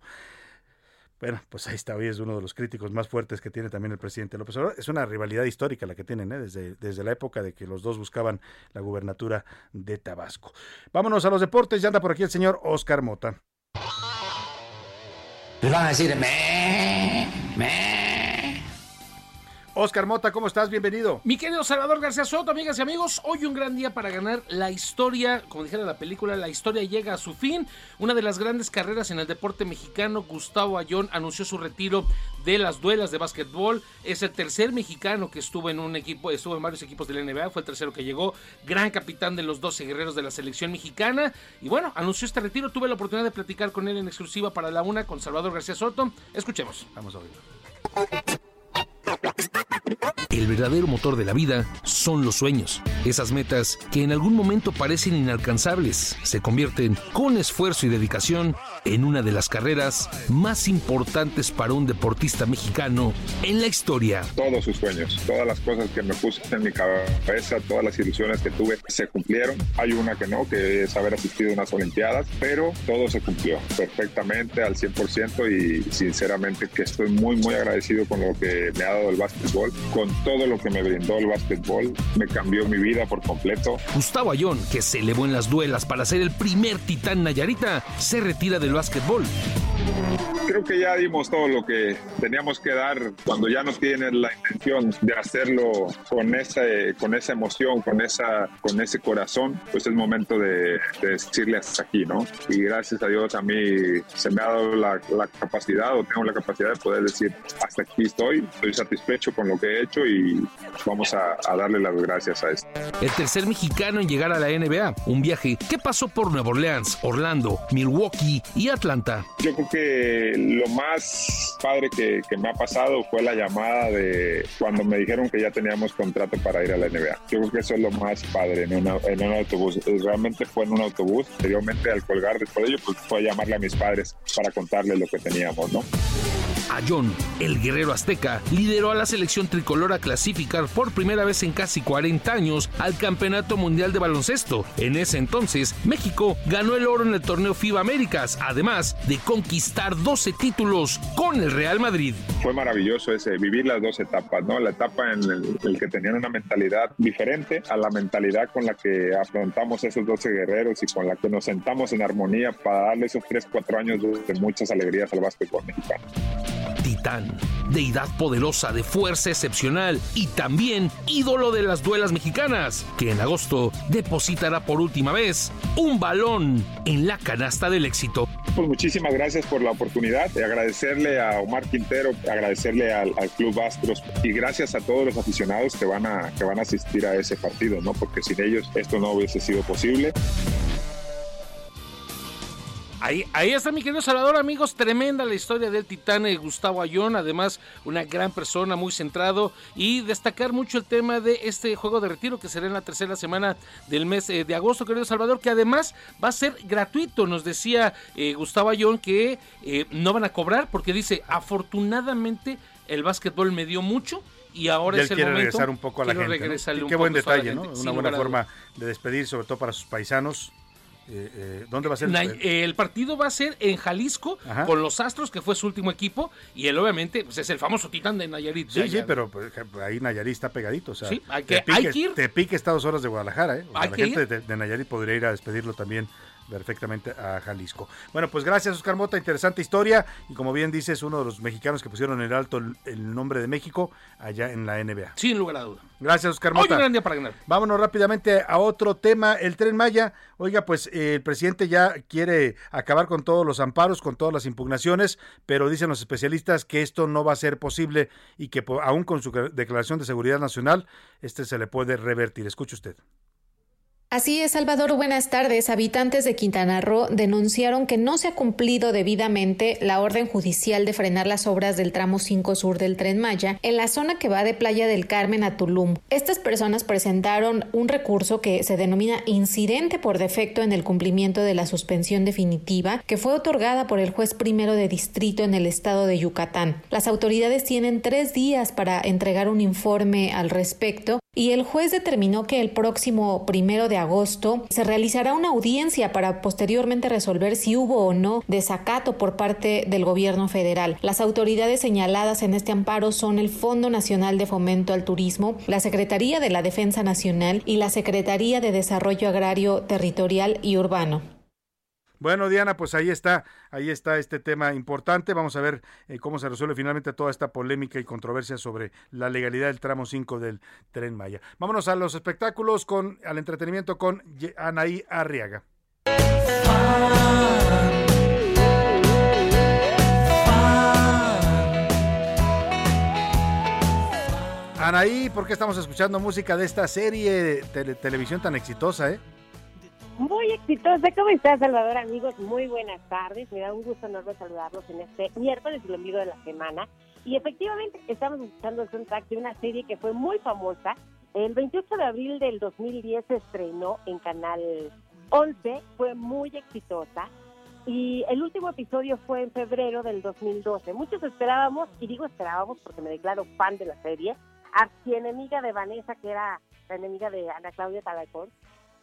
Bueno, pues ahí está, hoy es uno de los críticos más fuertes que tiene también el presidente López Obrador. Es una rivalidad histórica la que tienen, ¿eh? desde, desde la época de que los dos buscaban la gubernatura de Tabasco. Vámonos a los deportes, ya anda por aquí el señor Oscar Mota les van a decir, me, me. Oscar Mota, ¿cómo estás? Bienvenido. Mi querido Salvador García Soto, amigas y amigos, hoy un gran día para ganar la historia, como dijera la película, la historia llega a su fin. Una de las grandes carreras en el deporte mexicano, Gustavo Ayón anunció su retiro de las duelas de básquetbol. Es el tercer mexicano que estuvo en un equipo, estuvo en varios equipos de la NBA, fue el tercero que llegó, gran capitán de los 12 guerreros de la selección mexicana. Y bueno, anunció este retiro. Tuve la oportunidad de platicar con él en exclusiva para la una con Salvador García Soto. Escuchemos. Vamos a oírlo. El verdadero motor de la vida son los sueños. Esas metas que en algún momento parecen inalcanzables se convierten con esfuerzo y dedicación en una de las carreras más importantes para un deportista mexicano en la historia. Todos sus sueños, todas las cosas que me puse en mi cabeza, todas las ilusiones que tuve se cumplieron. Hay una que no, que es haber asistido a unas Olimpiadas, pero todo se cumplió perfectamente al 100% y sinceramente que estoy muy muy agradecido con lo que me ha dado el básquetbol, con todo lo que me brindó el básquetbol, me cambió mi vida por completo. Gustavo Ayón, que se elevó en las duelas para ser el primer titán Nayarita, se retira del básquetbol. Creo que ya dimos todo lo que teníamos que dar cuando ya no tienes la intención de hacerlo con esa, con esa emoción, con, esa, con ese corazón, pues es momento de, decirle hasta aquí, ¿no? Y gracias a Dios a mí se me ha dado la, la capacidad o tengo la capacidad de poder decir hasta aquí estoy, estoy satisfecho con lo que he hecho y vamos a, a darle las gracias a esto. El tercer mexicano en llegar a la NBA, un viaje que pasó por Nueva Orleans, Orlando, Milwaukee y Atlanta. Yo creo que lo más padre que, que, me ha pasado fue la llamada de cuando me dijeron que ya teníamos contrato para ir a la NBA. Yo creo que eso es lo más padre en, una, en un autobús. Realmente fue en un autobús. Anteriormente al colgar después de ello, pues fue a llamarle a mis padres para contarles lo que teníamos, ¿no? Ayón, el guerrero azteca, lideró a la selección tricolor a clasificar por primera vez en casi 40 años al Campeonato Mundial de Baloncesto. En ese entonces, México ganó el oro en el torneo FIBA Américas, además de conquistar 12 títulos con el Real Madrid. Fue maravilloso ese, vivir las dos etapas, ¿no? La etapa en el, que tenían una mentalidad diferente a la mentalidad con la que afrontamos esos 12 guerreros y con la que nos sentamos en armonía para darle esos 3, 4 años de muchas alegrías al básquetbol mexicano. Titán, deidad poderosa de fuerza excepcional y también ídolo de las duelas mexicanas, que en agosto depositará por última vez un balón en la canasta del éxito. Pues muchísimas gracias por la oportunidad de agradecerle a Omar Quintero, agradecerle al, al, Club Astros y gracias a todos los aficionados que van a que van a asistir a ese partido, ¿no? Porque sin ellos esto no hubiese sido posible. Ahí, ahí está mi querido Salvador, amigos, tremenda la historia del titán eh, Gustavo Ayón, además una gran persona, muy centrado y destacar mucho el tema de este juego de retiro que será en la tercera semana del mes eh, de agosto, querido Salvador, que además va a ser gratuito, nos decía eh, Gustavo Ayón que eh, no van a cobrar porque dice, afortunadamente el básquetbol me dio mucho y ahora Y él es el quiere momento. regresar un poco a la gente. Qué- buen detalle, ¿no? Una buena forma de despedir, sobre todo para sus paisanos. Eh, eh, ¿Dónde va a ser? Na- el partido va a ser en Jalisco Ajá. con los Astros, que fue su último equipo, y él obviamente pues, es el famoso titán de Nayarit. Sí, sí, pero pues, ahí Nayarit está pegadito. O sea, Sí, hay que- Tepic hay es- que ir. Tepic está a dos horas de Guadalajara, ¿eh? O sea, Hay la gente de, de Nayarit podría ir a despedirlo también perfectamente a Jalisco. Bueno, pues gracias, Oscar Mota. Interesante historia. Y como bien dices, uno de los mexicanos que pusieron en el alto el, el nombre de México allá en la NBA. Sin lugar a duda. Gracias, Oscar Hoy Mota. un gran día para ganar. Vámonos rápidamente a otro tema, el tren Maya. Oiga, pues eh, el presidente ya quiere acabar con todos los amparos, con todas las impugnaciones, pero dicen los especialistas que esto no va a ser posible y que aún con su declaración de seguridad nacional, este se le puede revertir. Escuche usted. Así es, Salvador. Buenas tardes. Habitantes de Quintana Roo denunciaron que no se ha cumplido debidamente la orden judicial de frenar las obras del tramo 5 sur del tren Maya en la zona que va de Playa del Carmen a Tulum. Estas personas presentaron un recurso que se denomina incidente por defecto en el cumplimiento de la suspensión definitiva que fue otorgada por el juez primero de distrito en el estado de Yucatán. Las autoridades tienen tres días para entregar un informe al respecto y el juez determinó que el próximo primero de agosto se realizará una audiencia para posteriormente resolver si hubo o no desacato por parte del gobierno federal. Las autoridades señaladas en este amparo son el Fondo Nacional de Fomento al Turismo, la Secretaría de la Defensa Nacional y la Secretaría de Desarrollo Agrario Territorial y Urbano. Bueno, Diana, pues ahí está, ahí está este tema importante. Vamos a ver eh, cómo se resuelve finalmente toda esta polémica y controversia sobre la legalidad del tramo 5 del Tren Maya. Vámonos a los espectáculos, con al entretenimiento con Anaí Arriaga. Anaí, ¿por qué estamos escuchando música de esta serie de tele- televisión tan exitosa, eh? Muy exitosa. ¿Cómo estás, Salvador, amigos? Muy buenas tardes. Me da un gusto enorme saludarlos en este miércoles, el ombligo de la semana. Y efectivamente, estamos escuchando el soundtrack de una serie que fue muy famosa. El 28 de abril del 2010 se estrenó en Canal 11. Fue muy exitosa. Y el último episodio fue en febrero del 2012. Muchos esperábamos, y digo esperábamos porque me declaro fan de la serie, archienemiga de Vanessa, que era la enemiga de Ana Claudia Talacón.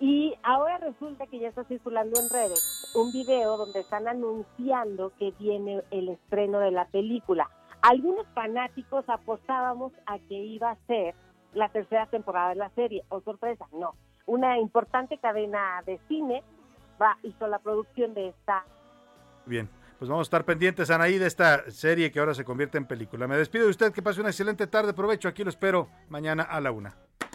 Y ahora resulta que ya está circulando en redes un video donde están anunciando que viene el estreno de la película. Algunos fanáticos apostábamos a que iba a ser la tercera temporada de la serie. O sorpresa, no. Una importante cadena de cine va hizo la producción de esta Bien, pues vamos a estar pendientes, Anaí, de esta serie que ahora se convierte en película. Me despido de usted, que pase una excelente tarde. Provecho, aquí lo espero mañana a la una.